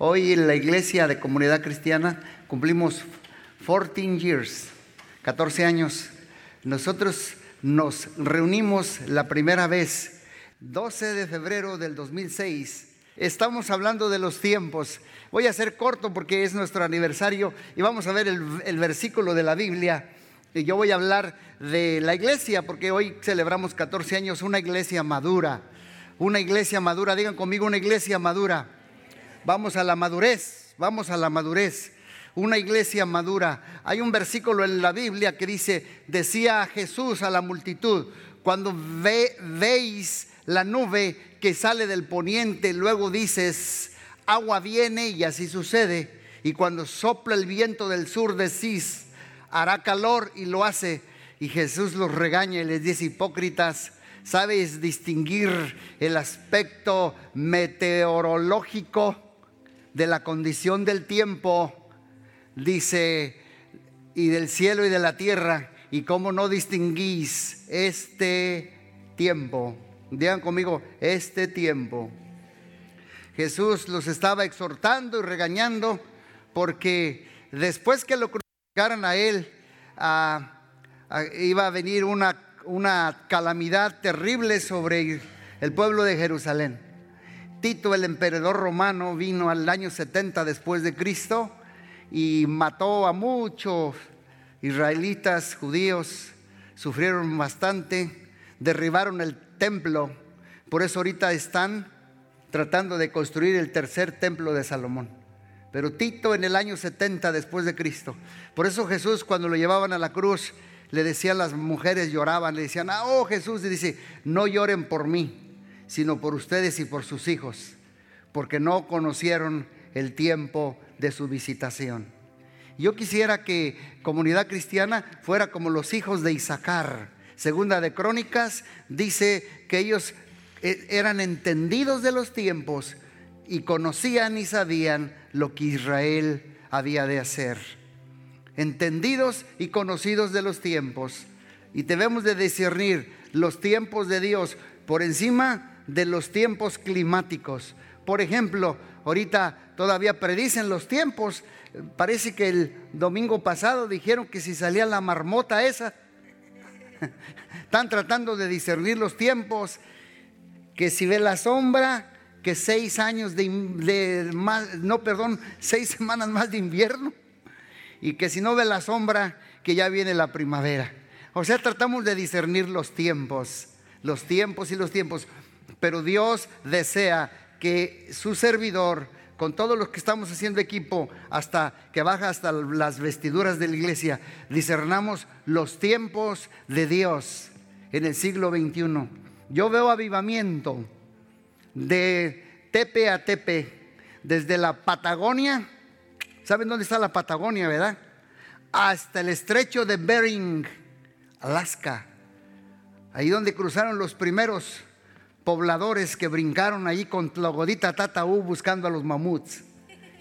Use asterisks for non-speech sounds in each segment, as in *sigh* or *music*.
Hoy en la iglesia de comunidad cristiana cumplimos 14 years, 14 años. Nosotros nos reunimos la primera vez, 12 de febrero del 2006. Estamos hablando de los tiempos. Voy a ser corto porque es nuestro aniversario y vamos a ver el, el versículo de la Biblia. Y yo voy a hablar de la iglesia porque hoy celebramos 14 años, una iglesia madura. Una iglesia madura, digan conmigo, una iglesia madura. Vamos a la madurez, vamos a la madurez. Una iglesia madura. Hay un versículo en la Biblia que dice, decía Jesús a la multitud, cuando veis la nube que sale del poniente, luego dices, agua viene y así sucede. Y cuando sopla el viento del sur decís, hará calor y lo hace. Y Jesús los regaña y les dice, hipócritas, ¿sabes distinguir el aspecto meteorológico? De la condición del tiempo, dice, y del cielo y de la tierra, y cómo no distinguís este tiempo. Digan conmigo, este tiempo. Jesús los estaba exhortando y regañando porque después que lo crucificaran a él, iba a venir una, una calamidad terrible sobre el pueblo de Jerusalén. Tito, el emperador romano, vino al año 70 después de Cristo y mató a muchos israelitas, judíos, sufrieron bastante, derribaron el templo, por eso ahorita están tratando de construir el tercer templo de Salomón. Pero Tito en el año 70 después de Cristo. Por eso Jesús cuando lo llevaban a la cruz, le decían las mujeres, lloraban, le decían, ah, oh Jesús, y dice, no lloren por mí, sino por ustedes y por sus hijos, porque no conocieron el tiempo de su visitación. Yo quisiera que comunidad cristiana fuera como los hijos de Isaacar. Segunda de Crónicas dice que ellos eh, eran entendidos de los tiempos y conocían y sabían lo que Israel había de hacer. Entendidos y conocidos de los tiempos. Y debemos de discernir los tiempos de Dios por encima de los tiempos climáticos. Por ejemplo, ahorita todavía predicen los tiempos. Parece que el domingo pasado dijeron que si salía la marmota esa, *laughs* están tratando de discernir los tiempos, que si ve la sombra, que seis años de, más, no, perdón, *laughs* seis semanas más de invierno, y que si no ve la sombra, que ya viene la primavera. O sea, tratamos de discernir los tiempos, los tiempos y los tiempos. Pero Dios desea que su servidor, con todos los que estamos haciendo equipo, hasta que baja hasta las vestiduras de la iglesia, discernamos los tiempos de Dios en el siglo XXI. Yo veo avivamiento de tepe a tepe, desde la Patagonia, ¿saben dónde está la Patagonia, verdad? Hasta el estrecho de Bering, Alaska, ahí donde cruzaron los primeros pobladores que brincaron allí con la godita tataú buscando a los mamuts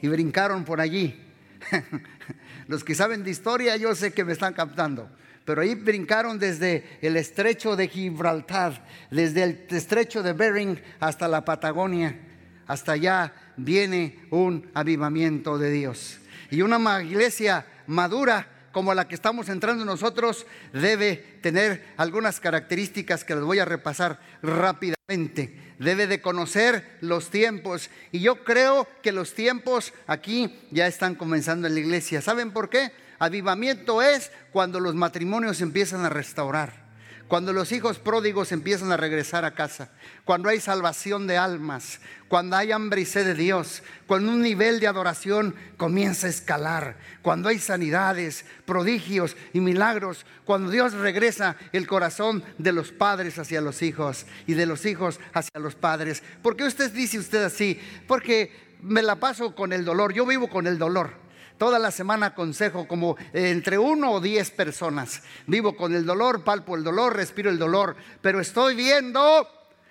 y brincaron por allí. *laughs* los que saben de historia yo sé que me están captando. Pero ahí brincaron desde el estrecho de Gibraltar, desde el estrecho de Bering hasta la Patagonia. Hasta allá viene un avivamiento de Dios. Y una iglesia madura como la que estamos entrando nosotros debe tener algunas características que les voy a repasar rápidamente. Debe de conocer los tiempos. Y yo creo que los tiempos aquí ya están comenzando en la iglesia. ¿Saben por qué? Avivamiento es cuando los matrimonios empiezan a restaurar cuando los hijos pródigos empiezan a regresar a casa, cuando hay salvación de almas, cuando hay hambre y sed de Dios, cuando un nivel de adoración comienza a escalar, cuando hay sanidades, prodigios y milagros, cuando Dios regresa el corazón de los padres hacia los hijos y de los hijos hacia los padres. ¿Por qué usted dice usted así? Porque me la paso con el dolor, yo vivo con el dolor. Toda la semana aconsejo como entre uno o diez personas. Vivo con el dolor, palpo el dolor, respiro el dolor, pero estoy viendo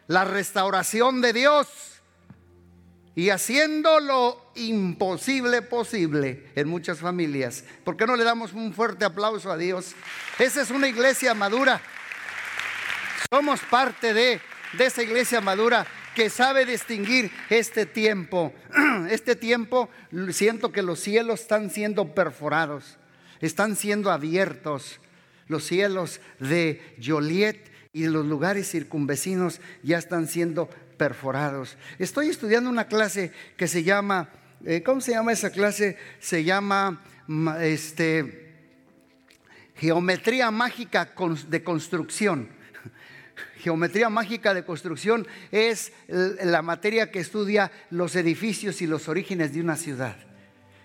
la restauración de Dios y haciendo lo imposible posible en muchas familias. ¿Por qué no le damos un fuerte aplauso a Dios? Esa es una iglesia madura. Somos parte de, de esa iglesia madura que sabe distinguir este tiempo. *clears throat* Este tiempo siento que los cielos están siendo perforados, están siendo abiertos. Los cielos de Joliet y los lugares circunvecinos ya están siendo perforados. Estoy estudiando una clase que se llama, eh, ¿cómo se llama esa clase? Se llama este, Geometría Mágica de Construcción. Geometría mágica de construcción es la materia que estudia los edificios y los orígenes de una ciudad.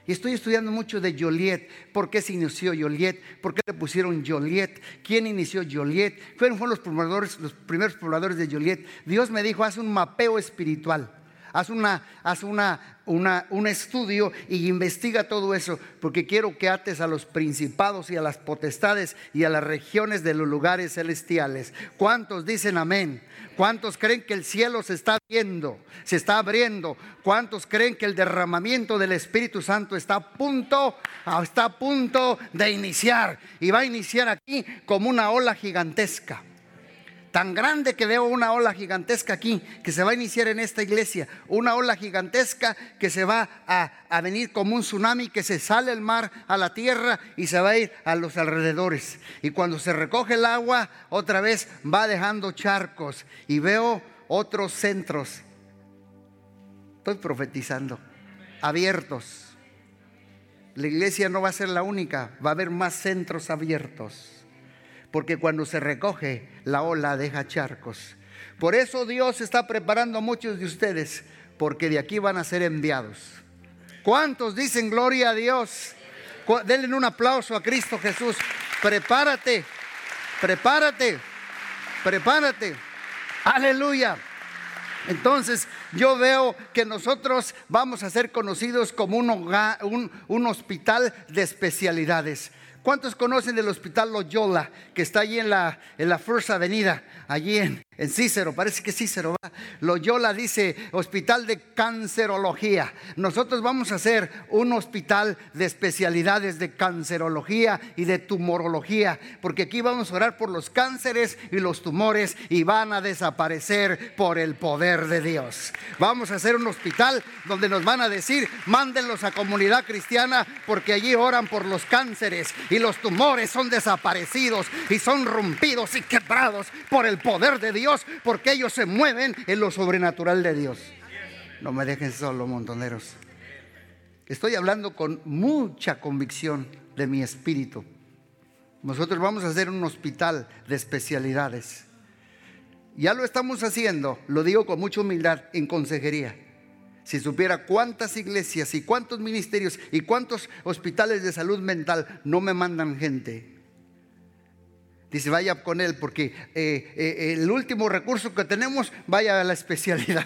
Y estoy estudiando mucho de Joliet. ¿Por qué se inició Joliet? ¿Por qué le pusieron Joliet? ¿Quién inició Joliet? Fueron, fueron los, los primeros pobladores de Joliet. Dios me dijo, haz un mapeo espiritual. Haz, una, haz una, una, un estudio y investiga todo eso, porque quiero que ates a los principados y a las potestades y a las regiones de los lugares celestiales. ¿Cuántos dicen amén? ¿Cuántos creen que el cielo se está viendo, se está abriendo? ¿Cuántos creen que el derramamiento del Espíritu Santo está a punto, está a punto de iniciar? Y va a iniciar aquí como una ola gigantesca tan grande que veo una ola gigantesca aquí, que se va a iniciar en esta iglesia, una ola gigantesca que se va a, venir como un tsunami, que se sale el mar a la tierra y se va a ir a los alrededores. Y cuando se recoge el agua, otra vez va dejando charcos y veo otros centros. Estoy profetizando, abiertos. La iglesia no va a ser la única, va a haber más centros abiertos porque cuando se recoge la ola deja charcos. Por eso Dios está preparando a muchos de ustedes, porque de aquí van a ser enviados. ¿Cuántos dicen gloria a Dios? Denle un aplauso a Cristo Jesús. Prepárate, prepárate, prepárate. Aleluya. Entonces yo veo que nosotros vamos a ser conocidos como un, un hospital de especialidades. ¿Cuántos conocen del Hospital Loyola que está allí en la, en la First Avenida, allí en, en Cícero, parece que Cícero va. Loyola dice Hospital de Cancerología. Nosotros vamos a hacer un hospital de especialidades de cancerología y de tumorología, porque aquí vamos a orar por los cánceres y los tumores y van a desaparecer por el poder de Dios. Vamos a hacer un hospital donde nos van a decir, mándenlos a comunidad cristiana porque allí oran por los cánceres y los tumores son desaparecidos y son rompidos y quebrados por el poder de Dios porque ellos se mueven en lo sobrenatural de Dios. No me dejen solo, montoneros. Estoy hablando con mucha convicción de mi espíritu. Nosotros vamos a hacer un hospital de especialidades. Ya lo estamos haciendo, lo digo con mucha humildad, en consejería. Si supiera cuántas iglesias y cuántos ministerios y cuántos hospitales de salud mental no me mandan gente Dice, vaya con él porque eh, eh, el último recurso que tenemos, vaya a la especialidad.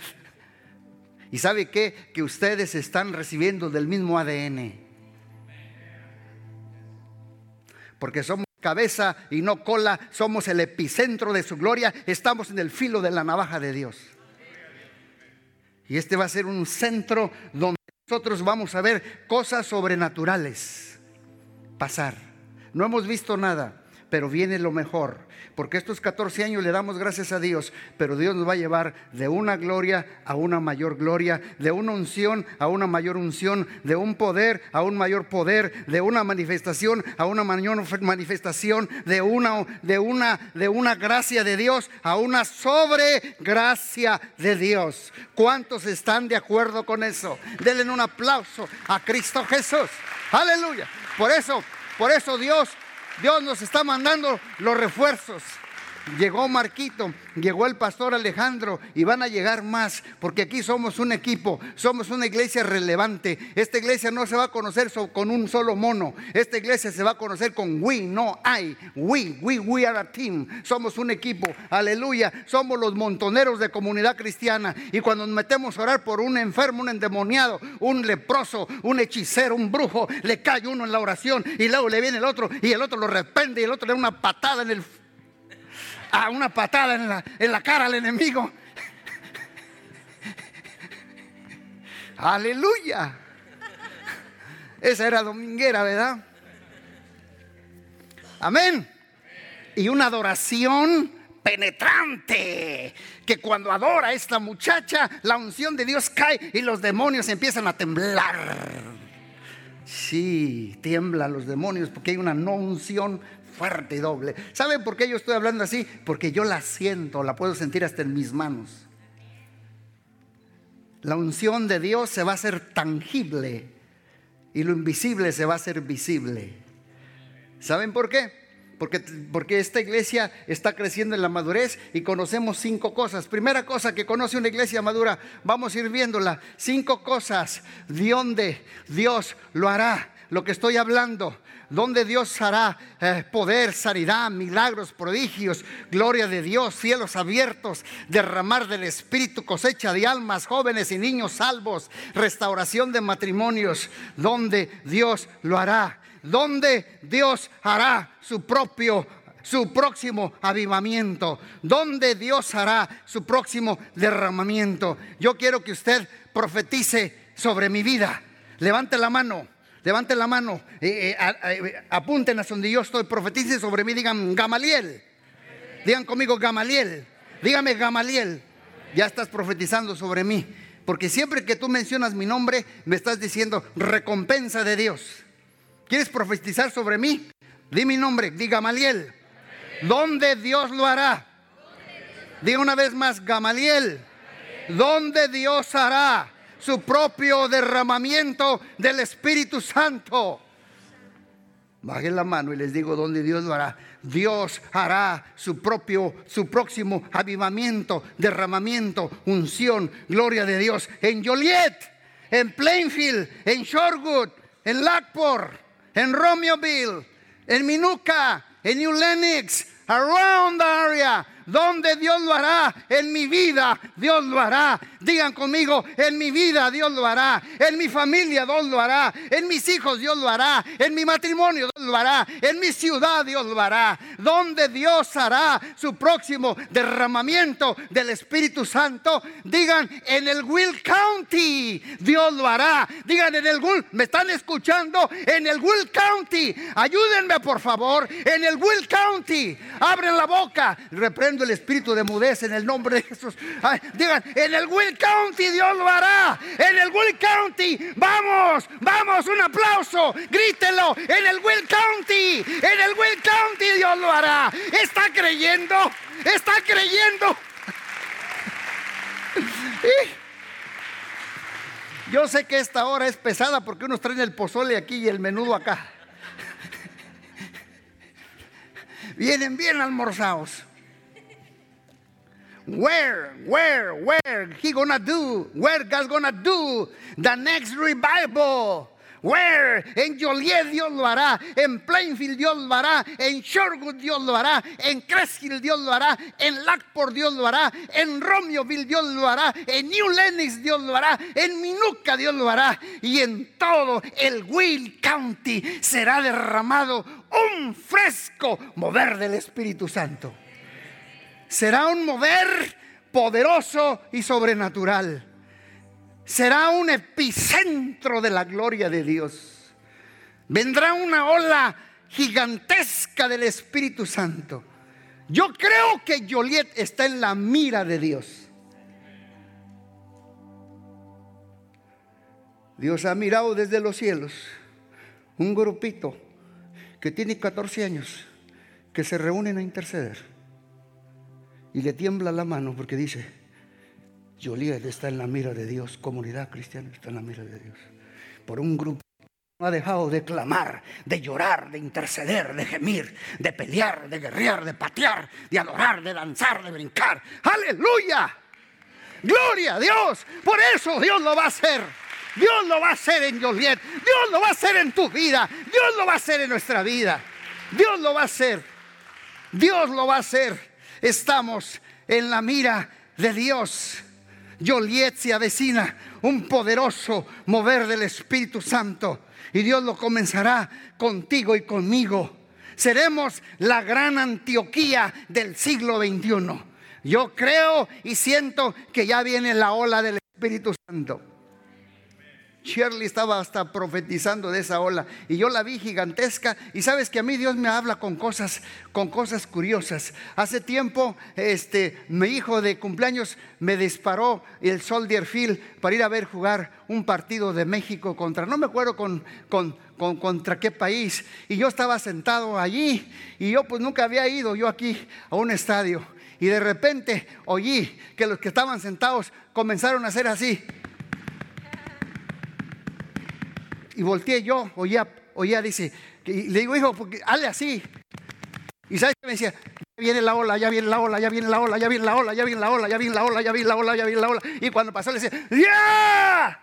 *laughs* ¿Y sabe qué? Que ustedes están recibiendo del mismo ADN. Porque somos cabeza y no cola, somos el epicentro de su gloria, estamos en el filo de la navaja de Dios. Y este va a ser un centro donde nosotros vamos a ver cosas sobrenaturales pasar. No hemos visto nada pero viene lo mejor. Porque estos 14 años le damos gracias a Dios, pero Dios nos va a llevar de una gloria a una mayor gloria, de una unción a una mayor unción, de un poder a un mayor poder, de una manifestación a una mayor manifestación, de una, de una, de una gracia de Dios a una sobregracia de Dios. ¿Cuántos están de acuerdo con eso? Denle un aplauso a Cristo Jesús. Aleluya. Por eso, por eso Dios Dios nos está mandando los refuerzos. Llegó Marquito, llegó el pastor Alejandro y van a llegar más, porque aquí somos un equipo, somos una iglesia relevante. Esta iglesia no se va a conocer con un solo mono, esta iglesia se va a conocer con we, no I, we, we, we are a team, somos un equipo, aleluya, somos los montoneros de comunidad cristiana. Y cuando nos metemos a orar por un enfermo, un endemoniado, un leproso, un hechicero, un brujo, le cae uno en la oración y luego le viene el otro y el otro lo repende y el otro le da una patada en el a una patada en la, en la cara al enemigo. Aleluya. Esa era dominguera, ¿verdad? Amén. Y una adoración penetrante, que cuando adora a esta muchacha, la unción de Dios cae y los demonios empiezan a temblar. Sí, tiemblan los demonios porque hay una no unción fuerte y doble. ¿Saben por qué yo estoy hablando así? Porque yo la siento, la puedo sentir hasta en mis manos. La unción de Dios se va a hacer tangible y lo invisible se va a hacer visible. ¿Saben por qué? Porque, porque, esta iglesia está creciendo en la madurez y conocemos cinco cosas. Primera cosa que conoce una iglesia madura, vamos a ir viéndola. Cinco cosas de donde Dios lo hará. Lo que estoy hablando, donde Dios hará eh, poder, sanidad, milagros, prodigios, gloria de Dios, cielos abiertos, derramar del Espíritu, cosecha de almas, jóvenes y niños salvos, restauración de matrimonios, donde Dios lo hará donde Dios hará su propio su próximo avivamiento, donde Dios hará su próximo derramamiento. Yo quiero que usted profetice sobre mi vida. Levante la mano, levante la mano, eh, eh, eh, apunten a donde yo estoy, profetice sobre mí, digan Gamaliel. Digan conmigo Gamaliel. Dígame Gamaliel. Ya estás profetizando sobre mí. Porque siempre que tú mencionas mi nombre, me estás diciendo recompensa de Dios. ¿Quieres profetizar sobre mí? Di mi nombre, di Gamaliel. ¿Dónde Dios lo hará? Diga una vez más, Gamaliel. ¿Dónde Dios hará su propio derramamiento del Espíritu Santo? Bajen la mano y les digo dónde Dios lo hará. Dios hará su propio, su próximo avivamiento, derramamiento, unción, gloria de Dios en Joliet, en Plainfield, en Shorewood, en Lackport, en Romeoville, en Minuca, en New Lenox, around the area, donde Dios lo hará, en mi vida Dios lo hará. Digan conmigo, en mi vida Dios lo hará, en mi familia Dios lo hará, en mis hijos Dios lo hará, en mi matrimonio Dios lo hará, en mi ciudad Dios lo hará. Donde Dios hará su próximo derramamiento del Espíritu Santo, digan en el Will County Dios lo hará. Digan en el Will, me están escuchando en el Will County. Ayúdenme por favor, en el Will County. Abren la boca, reprenden el espíritu de mudez en el nombre de Jesús. digan, en el Will County Dios lo hará. En el Will County, vamos, vamos, un aplauso, grítelo. En el Will County, en el Will County Dios lo hará. Está creyendo, está creyendo. *laughs* Yo sé que esta hora es pesada porque unos traen el pozole aquí y el menudo acá. Vienen bien almorzados. where, where, where he gonna do, where God's gonna do the next revival. Where? En Joliet Dios lo hará, en Plainfield Dios lo hará, en Shorewood Dios lo hará, en Cresskill Dios lo hará, en Lackport Dios lo hará, en Romeoville Dios lo hará, en New Lenox Dios lo hará, en Minuca Dios lo hará. Y en todo el Will County será derramado un fresco mover del Espíritu Santo. Será un mover poderoso y sobrenatural. Será un epicentro de la gloria de Dios. Vendrá una ola gigantesca del Espíritu Santo. Yo creo que Joliet está en la mira de Dios. Dios ha mirado desde los cielos un grupito que tiene 14 años que se reúnen a interceder y le tiembla la mano porque dice, Joliet está en la mira de Dios, comunidad cristiana está en la mira de Dios. Por un grupo no ha dejado de clamar, de llorar, de interceder, de gemir, de pelear, de guerrear, de patear, de adorar, de danzar, de brincar. Aleluya. Gloria a Dios. Por eso Dios lo va a hacer. Dios lo va a hacer en Joliet. Dios lo va a hacer en tu vida. Dios lo va a hacer en nuestra vida. Dios lo va a hacer. Dios lo va a hacer estamos en la mira de Dios. Joliet se avecina un poderoso mover del Espíritu Santo y Dios lo comenzará contigo y conmigo. Seremos la gran Antioquía del siglo XXI. Yo creo y siento que ya viene la ola del Espíritu Santo. Shirley estaba hasta profetizando de esa ola y yo la vi gigantesca y sabes que a mí Dios me habla con cosas con cosas curiosas. Hace tiempo este mi hijo de cumpleaños me disparó el Soldier Field para ir a ver jugar un partido de México contra no me acuerdo con, con, con contra qué país y yo estaba sentado allí y yo pues nunca había ido yo aquí a un estadio y de repente oí que los que estaban sentados comenzaron a hacer así. Y volteé yo, oía, oía, dice, le digo, hijo, porque hazle así. Y sabes que me decía, ya viene la ola, ya viene la ola, ya viene la ola, ya viene la ola, ya viene la ola, ya viene la ola, ya viene la ola, ya viene la ola. Y cuando pasó le decía, ¡ya!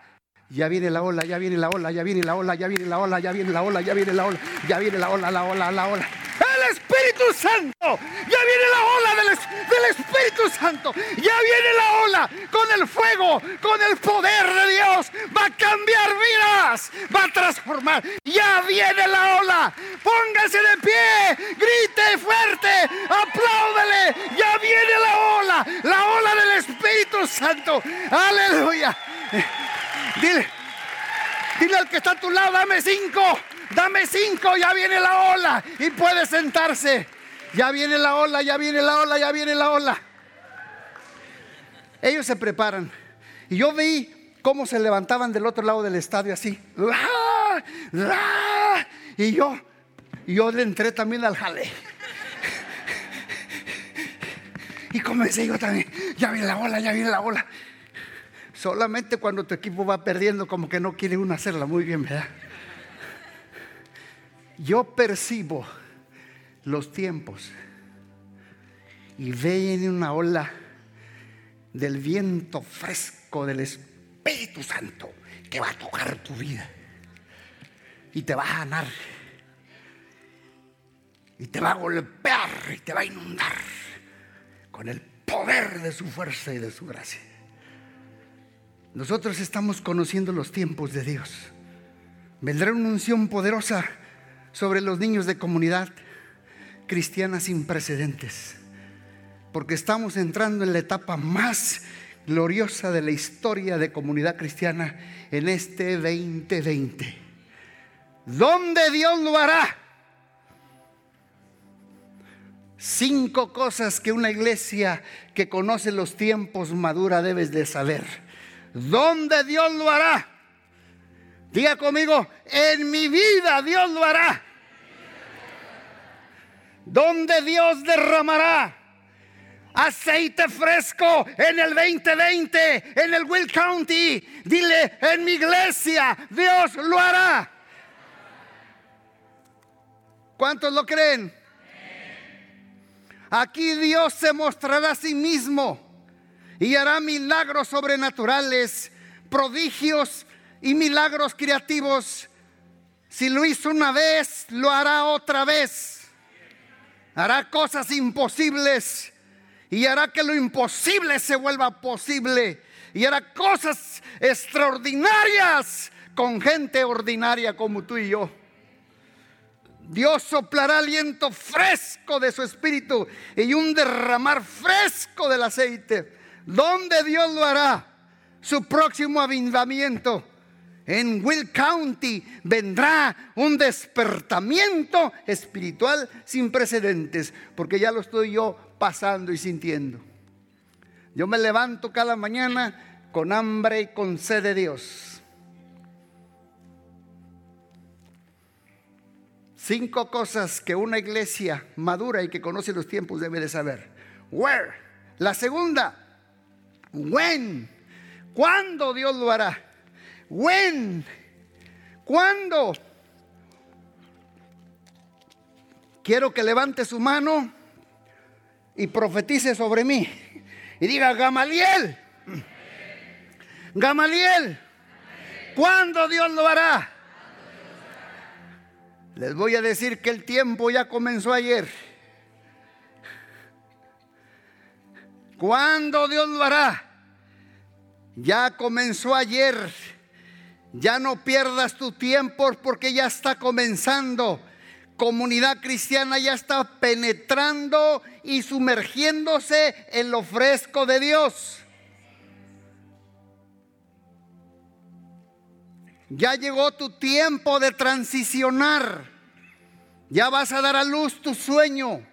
Ya viene la ola, ya viene la ola, ya viene la ola, ya viene la ola, ya viene la ola, ya viene la ola, ya viene la ola, la ola, la ola. El Espíritu Santo, ya viene la ola del, Espíritu Santo, ya viene la ola con el fuego, con el poder de Dios, va a cambiar vidas, va a transformar. Ya viene la ola, póngase de pie, grite fuerte, apláudele, ya viene la ola, la ola del Espíritu Santo. Aleluya. Dile, dile al que está a tu lado, dame cinco, dame cinco, ya viene la ola y puede sentarse. Ya viene la ola, ya viene la ola, ya viene la ola. Ellos se preparan. Y yo vi cómo se levantaban del otro lado del estadio así. Y yo, yo le entré también al jale. Y comencé yo también, ya viene la ola, ya viene la ola. Solamente cuando tu equipo va perdiendo, como que no quiere uno hacerla muy bien, ¿verdad? Yo percibo los tiempos y ven una ola del viento fresco del Espíritu Santo que va a tocar tu vida y te va a ganar y te va a golpear y te va a inundar con el poder de su fuerza y de su gracia. Nosotros estamos conociendo los tiempos de Dios. Vendrá una unción poderosa sobre los niños de comunidad cristiana sin precedentes, porque estamos entrando en la etapa más gloriosa de la historia de comunidad cristiana en este 2020. ¿Dónde Dios lo hará? Cinco cosas que una iglesia que conoce los tiempos madura debes de saber. ¿Dónde Dios lo hará? Diga conmigo, en mi vida Dios lo hará. ¿Dónde Dios derramará aceite fresco en el 2020, en el Will County. Dile, en mi iglesia, Dios lo hará. ¿Cuántos lo creen? Aquí Dios se mostrará a sí mismo y hará milagros sobrenaturales, prodigios y milagros creativos. Si lo hizo una vez, lo hará otra vez. Hará cosas imposibles y hará que lo imposible se vuelva posible y hará cosas extraordinarias con gente ordinaria como tú y yo. Dios soplará aliento fresco de su espíritu y un derramar fresco del aceite. ¿Dónde Dios lo hará? Su próximo avivamiento. En Will County vendrá un despertamiento espiritual sin precedentes, porque ya lo estoy yo pasando y sintiendo. Yo me levanto cada mañana con hambre y con sed de Dios. Cinco cosas que una iglesia madura y que conoce los tiempos debe de saber. Where? La segunda, when. ¿Cuándo Dios lo hará? When. ¿Cuándo? Quiero que levante su mano y profetice sobre mí. Y diga, Gamaliel. Gamaliel. ¿Cuándo Dios lo hará? Les voy a decir que el tiempo ya comenzó ayer. ¿Cuándo Dios lo hará? Ya comenzó ayer. Ya no pierdas tu tiempo porque ya está comenzando. Comunidad cristiana ya está penetrando y sumergiéndose en lo fresco de Dios. Ya llegó tu tiempo de transicionar. Ya vas a dar a luz tu sueño.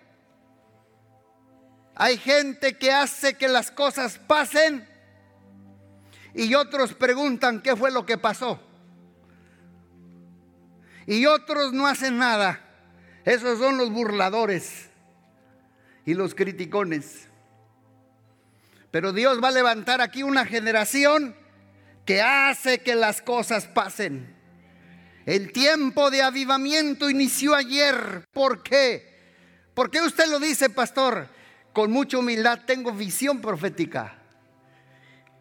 Hay gente que hace que las cosas pasen y otros preguntan qué fue lo que pasó. Y otros no hacen nada. Esos son los burladores y los criticones. Pero Dios va a levantar aquí una generación que hace que las cosas pasen. El tiempo de avivamiento inició ayer. ¿Por qué? ¿Por qué usted lo dice, pastor? Con mucha humildad tengo visión profética.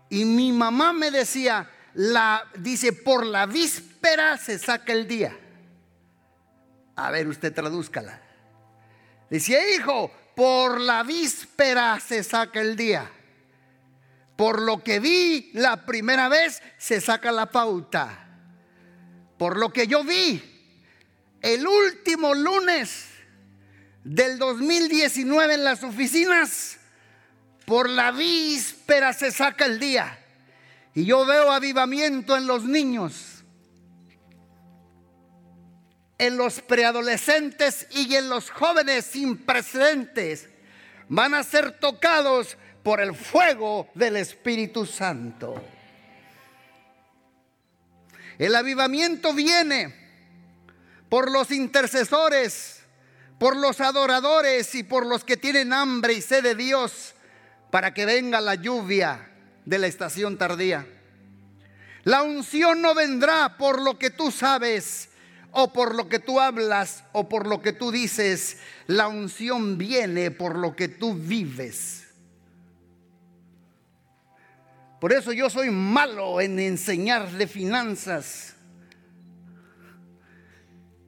Y mi mamá me decía, la, dice, por la víspera se saca el día. A ver, usted tradúzcala. Decía, hijo, por la víspera se saca el día. Por lo que vi la primera vez, se saca la pauta. Por lo que yo vi el último lunes del 2019 en las oficinas, por la víspera se saca el día. Y yo veo avivamiento en los niños, en los preadolescentes y en los jóvenes sin precedentes. Van a ser tocados por el fuego del Espíritu Santo. El avivamiento viene por los intercesores, por los adoradores y por los que tienen hambre y sed de Dios para que venga la lluvia de la estación tardía. La unción no vendrá por lo que tú sabes o por lo que tú hablas o por lo que tú dices. La unción viene por lo que tú vives. Por eso yo soy malo en enseñar de finanzas.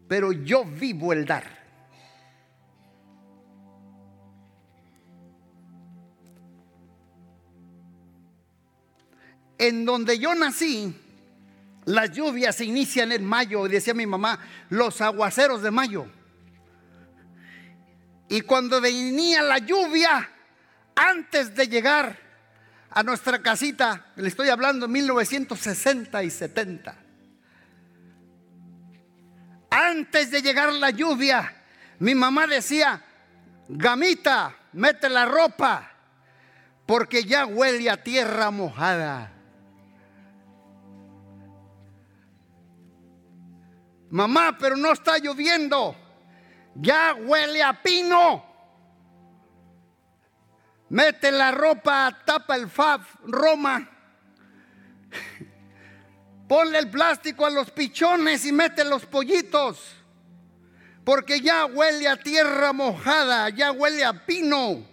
Pero yo vivo el dar. En donde yo nací, las lluvias se inician en mayo, decía mi mamá, los aguaceros de mayo. Y cuando venía la lluvia, antes de llegar a nuestra casita, le estoy hablando 1960 y 70. Antes de llegar la lluvia, mi mamá decía, gamita, mete la ropa, porque ya huele a tierra mojada. Mamá, pero no está lloviendo, ya huele a pino. Mete la ropa, tapa el fab, Roma. Ponle el plástico a los pichones y mete los pollitos. Porque ya huele a tierra mojada, ya huele a pino.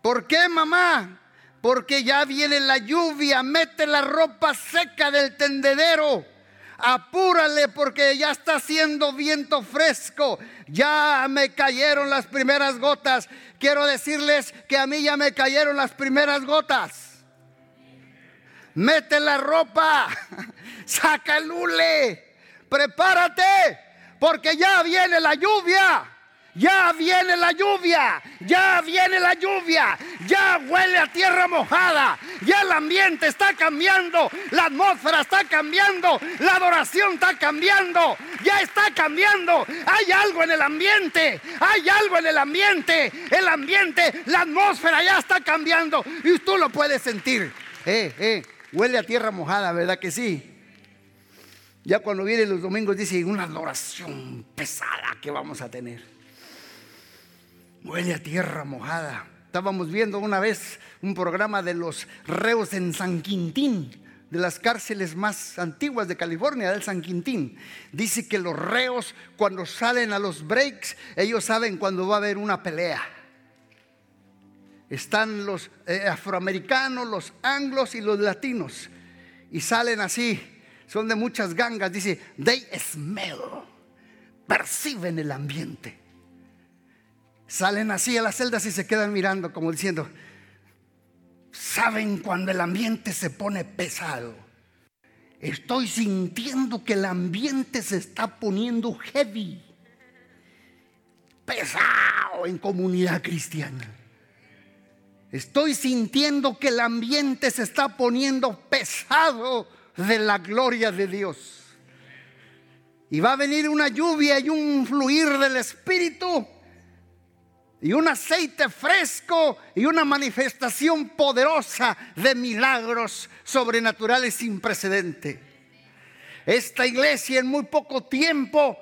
¿Por qué, mamá? Porque ya viene la lluvia, mete la ropa seca del tendedero apúrale porque ya está haciendo viento fresco, ya me cayeron las primeras gotas. Quiero decirles que a mí ya me cayeron las primeras gotas. Mete la ropa, *laughs* saca el hule, prepárate porque ya viene la lluvia. Ya viene la lluvia, ya viene la lluvia, ya huele a tierra mojada, ya el ambiente está cambiando, la atmósfera está cambiando, la adoración está cambiando, ya está cambiando. Hay algo en el ambiente, hay algo en el ambiente, el ambiente, la atmósfera ya está cambiando y tú lo puedes sentir. Eh, eh, huele a tierra mojada, ¿verdad que sí? Ya cuando vienen los domingos dice una adoración pesada que vamos a tener. Huele a tierra mojada. Estábamos viendo una vez un programa de los reos en San Quintín, de las cárceles más antiguas de California, del San Quintín. Dice que los reos cuando salen a los breaks, ellos saben cuando va a haber una pelea. Están los eh, afroamericanos, los anglos y los latinos. Y salen así, son de muchas gangas. Dice, they smell, perciben el ambiente. Salen así a las celdas y se quedan mirando como diciendo, saben cuando el ambiente se pone pesado. Estoy sintiendo que el ambiente se está poniendo heavy, pesado en comunidad cristiana. Estoy sintiendo que el ambiente se está poniendo pesado de la gloria de Dios. Y va a venir una lluvia y un fluir del Espíritu y un aceite fresco y una manifestación poderosa de milagros sobrenaturales sin precedente. Esta iglesia en muy poco tiempo,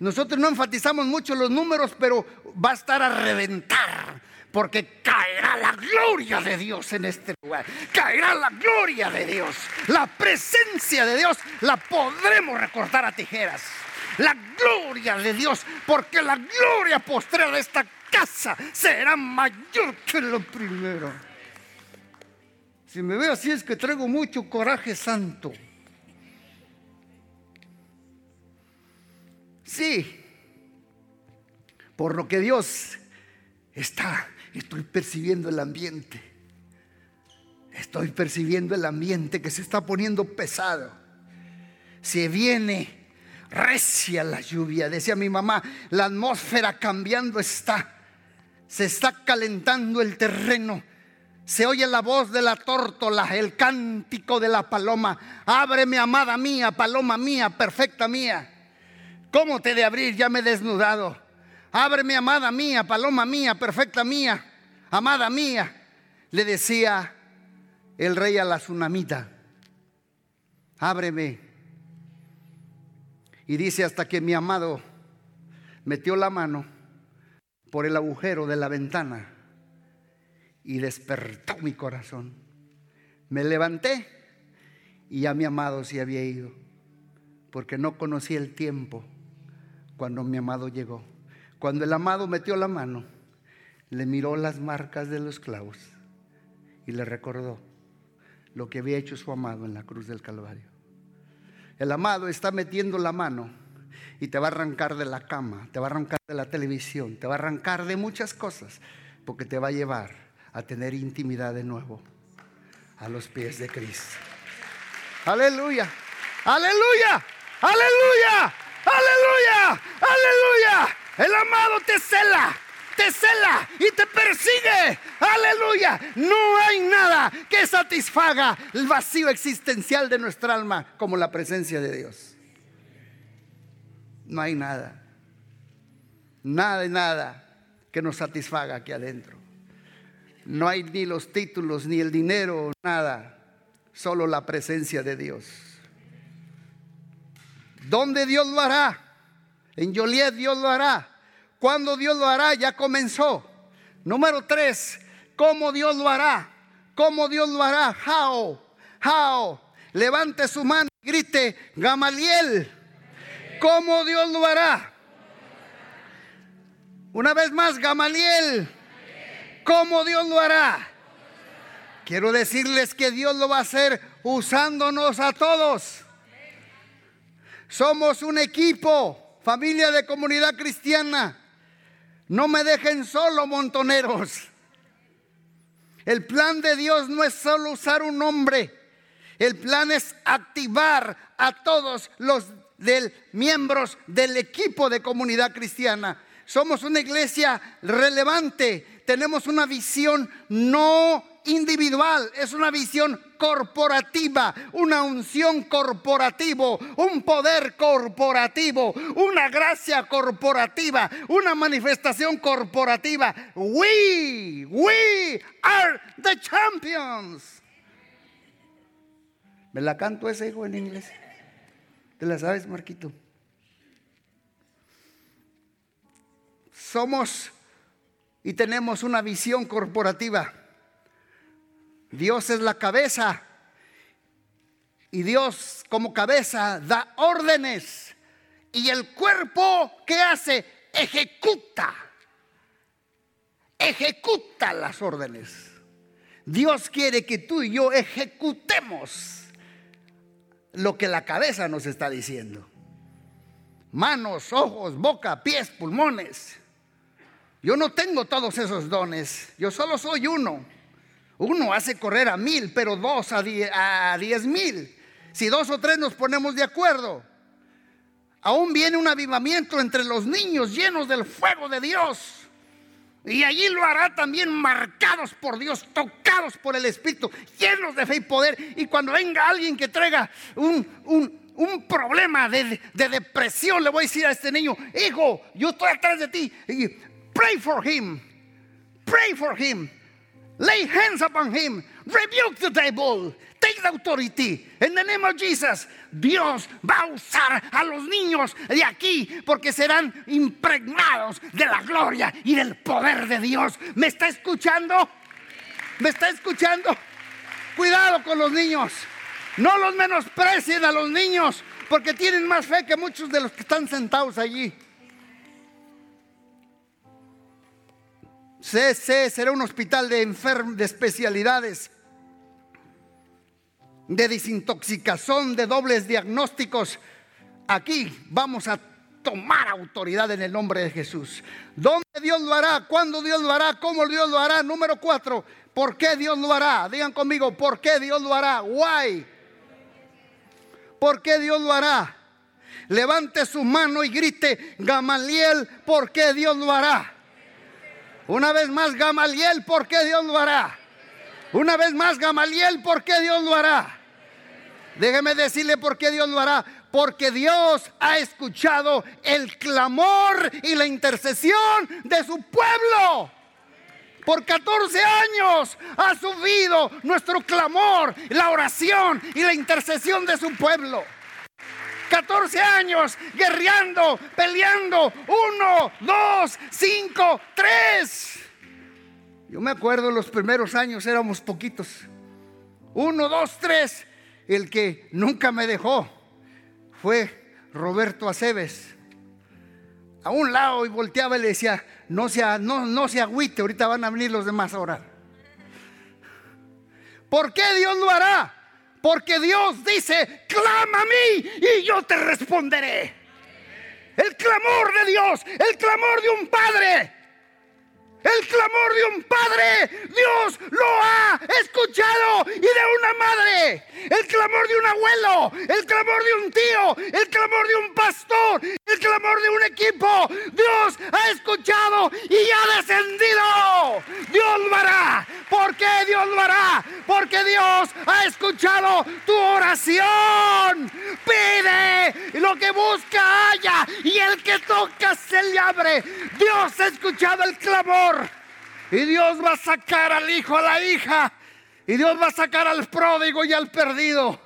nosotros no enfatizamos mucho los números, pero va a estar a reventar. Porque caerá la gloria de Dios en este lugar. Caerá la gloria de Dios. La presencia de Dios la podremos recortar a tijeras. La gloria de Dios. Porque la gloria postrera de esta casa será mayor que lo primero. Si me veo así es que traigo mucho coraje santo. Sí, por lo que Dios está, estoy percibiendo el ambiente. Estoy percibiendo el ambiente que se está poniendo pesado. Se viene recia la lluvia. Decía mi mamá, la atmósfera cambiando está. Se está calentando el terreno. Se oye la voz de la tórtola, el cántico de la paloma. Ábreme, amada mía, paloma mía, perfecta mía. ¿Cómo te de abrir? Ya me he desnudado. Ábreme, amada mía, paloma mía, perfecta mía, amada mía. Le decía el rey a la tsunamita. Ábreme. Y dice hasta que mi amado metió la mano por el agujero de la ventana y despertó mi corazón. Me levanté y ya mi amado se había ido, porque no conocí el tiempo cuando mi amado llegó. Cuando el amado metió la mano, le miró las marcas de los clavos y le recordó lo que había hecho su amado en la cruz del Calvario. El amado está metiendo la mano y te va a arrancar de la cama, te va a arrancar de la televisión, te va a arrancar de muchas cosas, porque te va a llevar a tener intimidad de nuevo a los pies de Cristo. Aleluya, aleluya, aleluya, aleluya, aleluya. El amado te cela, te cela y te persigue. Aleluya. No hay nada que satisfaga el vacío existencial de nuestra alma como la presencia de Dios no hay nada. Nada nada que nos satisfaga aquí adentro. No hay ni los títulos, ni el dinero, nada. Solo la presencia de Dios. ¿Dónde Dios lo hará? En Joliet Dios lo hará. ¿Cuándo Dios lo hará? Ya comenzó. Número tres, ¿cómo Dios lo hará? ¿Cómo Dios lo hará? How? How? Levante su mano y grite, Gamaliel. ¿Cómo Dios lo hará? Una vez más, Gamaliel. ¿Cómo Dios lo hará? Quiero decirles que Dios lo va a hacer usándonos a todos. Somos un equipo, familia de comunidad cristiana. No me dejen solo, montoneros. El plan de Dios no es solo usar un hombre. El plan es activar a todos los de miembros del equipo de comunidad cristiana. Somos una iglesia relevante, tenemos una visión no individual, es una visión corporativa, una unción corporativo, un poder corporativo, una gracia corporativa, una manifestación corporativa. We, we are the champions. ¿Me la canto ese hijo en inglés? ¿Te la sabes, Marquito? Somos y tenemos una visión corporativa. Dios es la cabeza y Dios como cabeza da órdenes y el cuerpo ¿qué hace? Ejecuta. Ejecuta las órdenes. Dios quiere que tú y yo ejecutemos lo que la cabeza nos está diciendo. Manos, ojos, boca, pies, pulmones. Yo no tengo todos esos dones, yo solo soy uno. Uno hace correr a mil, pero dos a diez, mil. Si dos o tres nos ponemos de acuerdo, aún viene un avivamiento entre los niños llenos del fuego de Dios. Y allí lo hará también marcados por Dios, tocados por el Espíritu, llenos de fe y poder. Y cuando venga alguien que traiga un, un problema de, de, depresión, le voy a decir a este niño, hijo, yo estoy atrás de ti. Pray for him. Pray for him. Lay hands upon him. Rebuke the devil. Take the authority. In the name of Jesus. Dios va a usar a los niños de aquí porque serán impregnados de la gloria y del poder de Dios. ¿Me está escuchando? ¿Me está escuchando? Cuidado con los niños. No los menosprecien a los niños porque tienen más fe que muchos de los que están sentados allí. CC será un hospital de, de especialidades, de desintoxicación, de dobles diagnósticos. Aquí vamos a tomar autoridad en el nombre de Jesús. ¿Dónde Dios lo hará? ¿Cuándo Dios lo hará? ¿Cómo Dios lo hará? Número cuatro, ¿por qué Dios lo hará? Digan conmigo, ¿por qué Dios lo hará? Why? ¿Por qué Dios lo hará? Levante su mano y grite, Gamaliel, ¿por qué Dios lo hará? Una vez más, Gamaliel, ¿por qué Dios lo hará? Una vez más, Gamaliel, ¿por qué Dios lo hará? Déjeme decirle por qué Dios lo hará. Porque Dios ha escuchado el clamor y la intercesión de su pueblo. Por 14 años ha subido nuestro clamor, la oración y la intercesión de su pueblo. 14 años guerreando, peleando. Uno, dos, cinco, tres. Yo me acuerdo los primeros años éramos poquitos. Uno, dos, tres. El que nunca me dejó fue Roberto Aceves. A un lado y volteaba y le decía, no se, no, no se agüite, ahorita van a venir los demás a orar. ¿Por qué Dios lo hará? Porque Dios dice, clama a mí y yo te responderé. El clamor de Dios, el clamor de un padre. El clamor de un padre, Dios lo ha escuchado y de una madre. El clamor de un abuelo, el clamor de un tío, el clamor de un pastor, el clamor de un equipo. Dios ha escuchado y ha descendido. Dios lo hará. ¿Por qué Dios lo hará? Porque Dios ha escuchado tu oración. Pide lo que busca haya y el que toca se le abre. Dios ha escuchado el clamor y Dios va a sacar al hijo, a la hija. Y Dios va a sacar al pródigo y al perdido.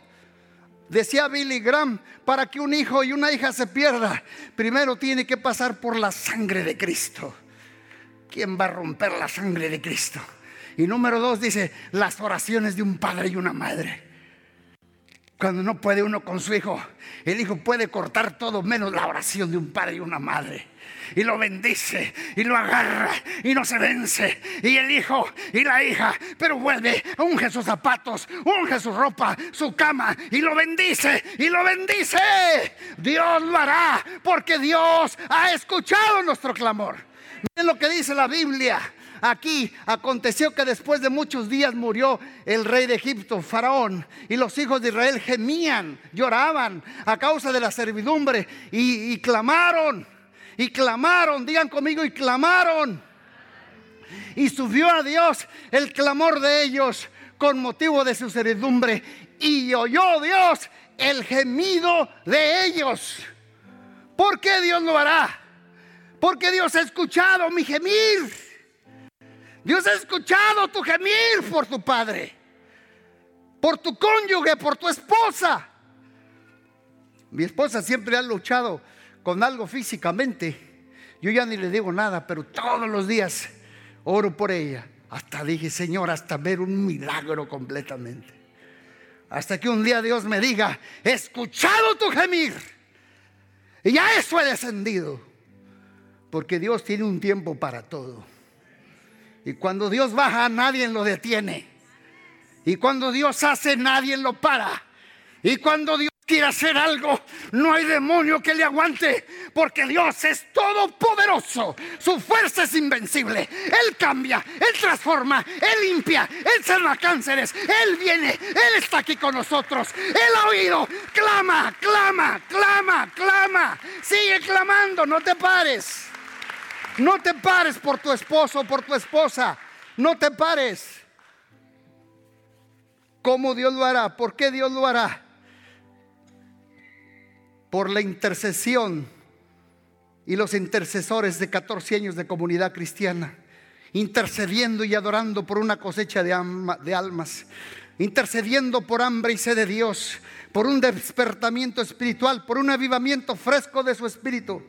Decía Billy Graham, para que un hijo y una hija se pierda, primero tiene que pasar por la sangre de Cristo. ¿Quién va a romper la sangre de Cristo? Y número dos dice, las oraciones de un padre y una madre. Cuando no puede uno con su hijo, el hijo puede cortar todo menos la oración de un padre y una madre y lo bendice y lo agarra y no se vence. Y el hijo y la hija, pero vuelve, unge sus zapatos, unge su ropa, su cama y lo bendice y lo bendice. Dios lo hará porque Dios ha escuchado nuestro clamor. Miren lo que dice la Biblia. Aquí aconteció que después de muchos días murió el rey de Egipto, Faraón, y los hijos de Israel gemían, lloraban a causa de la servidumbre y, y clamaron y clamaron, digan conmigo, y clamaron. Y subió a Dios el clamor de ellos con motivo de su servidumbre. Y oyó Dios el gemido de ellos. ¿Por qué Dios lo hará? Porque Dios ha escuchado mi gemir. Dios ha escuchado tu gemir por tu padre, por tu cónyuge, por tu esposa. Mi esposa siempre ha luchado con algo físicamente, yo ya ni le digo nada, pero todos los días oro por ella. Hasta dije, Señor, hasta ver un milagro completamente. Hasta que un día Dios me diga, he escuchado tu gemir. Y ya eso he descendido. Porque Dios tiene un tiempo para todo. Y cuando Dios baja, nadie lo detiene. Y cuando Dios hace, nadie lo para. Y cuando Dios quiere hacer algo, no hay demonio que le aguante, porque Dios es todopoderoso, su fuerza es invencible, Él cambia, Él transforma, Él limpia, Él sana cánceres, Él viene, Él está aquí con nosotros, Él ha oído, clama, clama, clama, clama, sigue clamando, no te pares, no te pares por tu esposo por tu esposa, no te pares. ¿Cómo Dios lo hará? ¿Por qué Dios lo hará? Por la intercesión y los intercesores de 14 años de comunidad cristiana, intercediendo y adorando por una cosecha de, almas, intercediendo por hambre y sed de Dios, por un despertamiento espiritual, por un avivamiento fresco de su espíritu.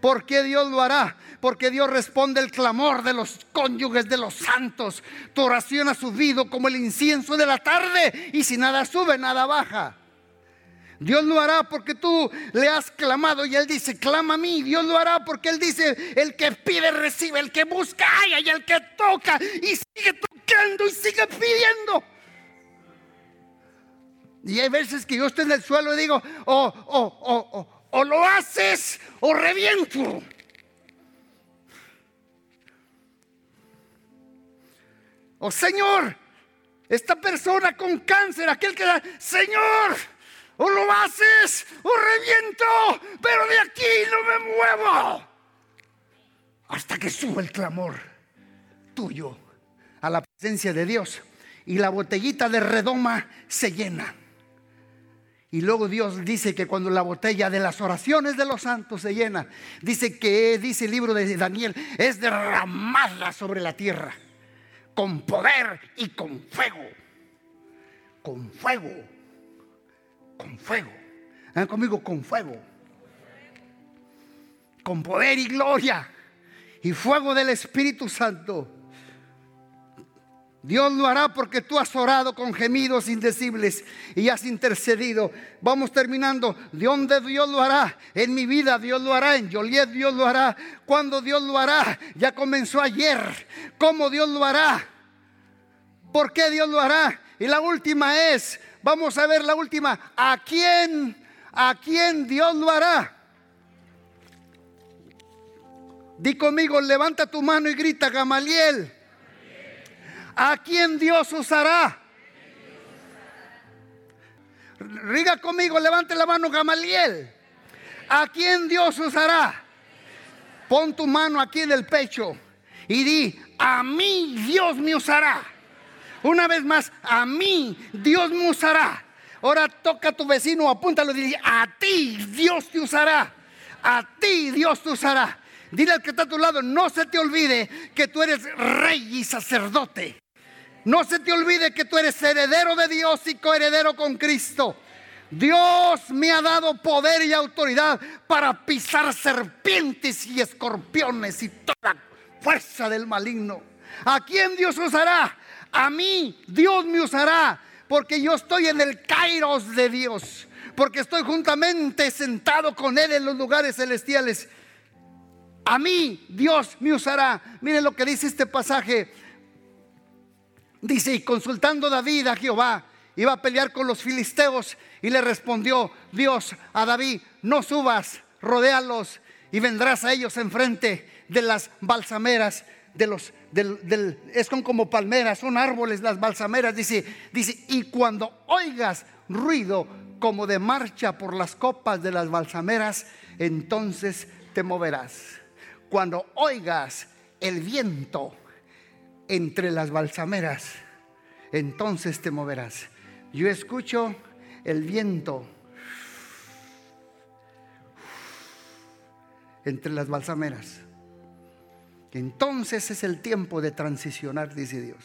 ¿Por qué Dios lo hará? Porque Dios responde el clamor de los cónyuges de los santos. Tu oración ha subido como el incienso de la tarde y si nada sube, nada baja. Dios lo hará porque tú le has clamado y Él dice, clama a mí. Dios lo hará porque Él dice, el que pide recibe, el que busca haya y el que toca y sigue tocando y sigue pidiendo. Y hay veces que yo estoy en el suelo y digo, oh, oh, oh, o lo haces o reviento. Oh Señor, esta persona con cáncer, aquel que da, Señor, o lo haces o reviento, pero de aquí no me muevo. Hasta que sube el clamor tuyo a la presencia de Dios y la botellita de redoma se llena. Y luego Dios dice que cuando la botella de las oraciones de los santos se llena, dice que, dice el libro de Daniel, es derramada sobre la tierra con poder y con fuego. Con fuego. Con fuego. ¿Ven conmigo? Con fuego. Con poder y gloria. Y fuego del Espíritu Santo. Dios lo hará porque tú has orado con gemidos indecibles y has intercedido. Vamos terminando. ¿De dónde Dios lo hará? En mi vida Dios lo hará. En Joliet Dios lo hará. ¿Cuándo Dios lo hará? Ya comenzó ayer. ¿Cómo Dios lo hará? ¿Por qué Dios lo hará? Y la última es, vamos a ver la última. ¿A quién? ¿A quién Dios lo hará? Di conmigo, levanta tu mano y grita, Gamaliel. ¿A quién Dios usará? Riga conmigo, levante la mano Gamaliel. ¿A quién Dios usará? Pon tu mano aquí en el pecho y di, a mí Dios me usará. Una vez más, a mí Dios me usará. Ahora toca a tu vecino, apúntalo y di, a ti Dios te usará. A ti Dios te usará. Dile al que está a tu lado, no se te olvide que tú eres rey y sacerdote. No se te olvide que tú eres heredero de Dios y coheredero con Cristo. Dios me ha dado poder y autoridad para pisar serpientes y escorpiones y toda fuerza del maligno. ¿A quién Dios usará? A mí Dios me usará porque yo estoy en el kairos de Dios, porque estoy juntamente sentado con Él en los lugares celestiales. A mí Dios me usará. Miren lo que dice este pasaje Dice, y consultando David a Jehová, iba a pelear con los filisteos y le respondió Dios a David, no subas, rodéalos y vendrás a ellos enfrente de las balsameras, de los, del, es como palmeras, son árboles las balsameras, dice, dice, y cuando oigas ruido como de marcha por las copas de las balsameras, entonces te moverás. Cuando oigas el viento, entre las balsameras, entonces te moverás. Yo escucho el viento entre las balsameras. Entonces es el tiempo de transicionar, dice Dios.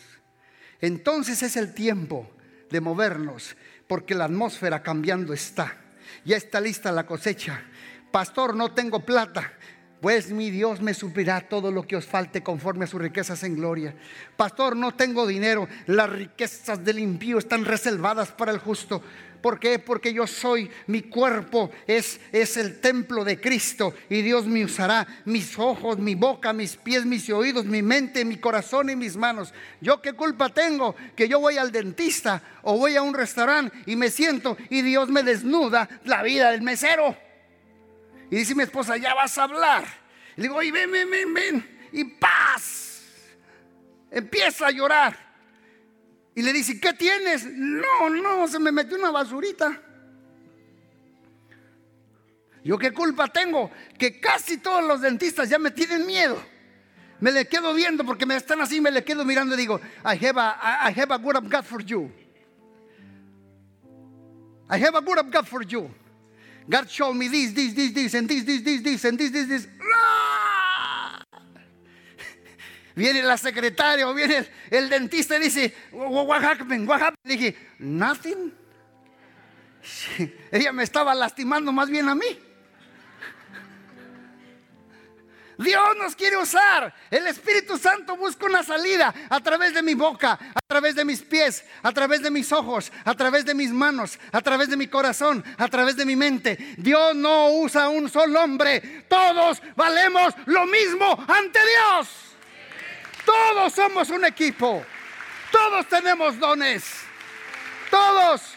Entonces es el tiempo de movernos, porque la atmósfera cambiando está. Ya está lista la cosecha. Pastor, no tengo plata pues mi Dios me suplirá todo lo que os falte conforme a sus riquezas en gloria. Pastor, no tengo dinero, las riquezas del impío están reservadas para el justo. ¿Por qué? Porque yo soy, mi cuerpo es, es el templo de Cristo y Dios me usará mis ojos, mi boca, mis pies, mis oídos, mi mente, mi corazón y mis manos. ¿Yo qué culpa tengo que yo voy al dentista o voy a un restaurante y me siento y Dios me desnuda la vida del mesero? Y dice mi esposa, ya vas a hablar. Le digo, y ven, ven, ven, ven. Y paz. Empieza a llorar. Y le dice, ¿qué tienes? No, no, se me metió una basurita. Yo qué culpa tengo que casi todos los dentistas ya me tienen miedo. Me le quedo viendo porque me están así, me le quedo mirando y digo, I have a, I have a good God for you. I have a good God for you. God showed me this, this, this, this, and this, this, this, this, and this, this, this. *laughs* Viene la secretaria o viene el, dentista y dice, what happened? What happened? Dije, nothing. *laughs* Ella me estaba lastimando más bien a mí. Dios nos quiere usar. El Espíritu Santo busca una salida a través de mi boca, a través de mis pies, a través de mis ojos, a través de mis manos, a través de mi corazón, a través de mi mente. Dios no usa un solo hombre. Todos valemos lo mismo ante Dios. Todos somos un equipo. Todos tenemos dones. Todos.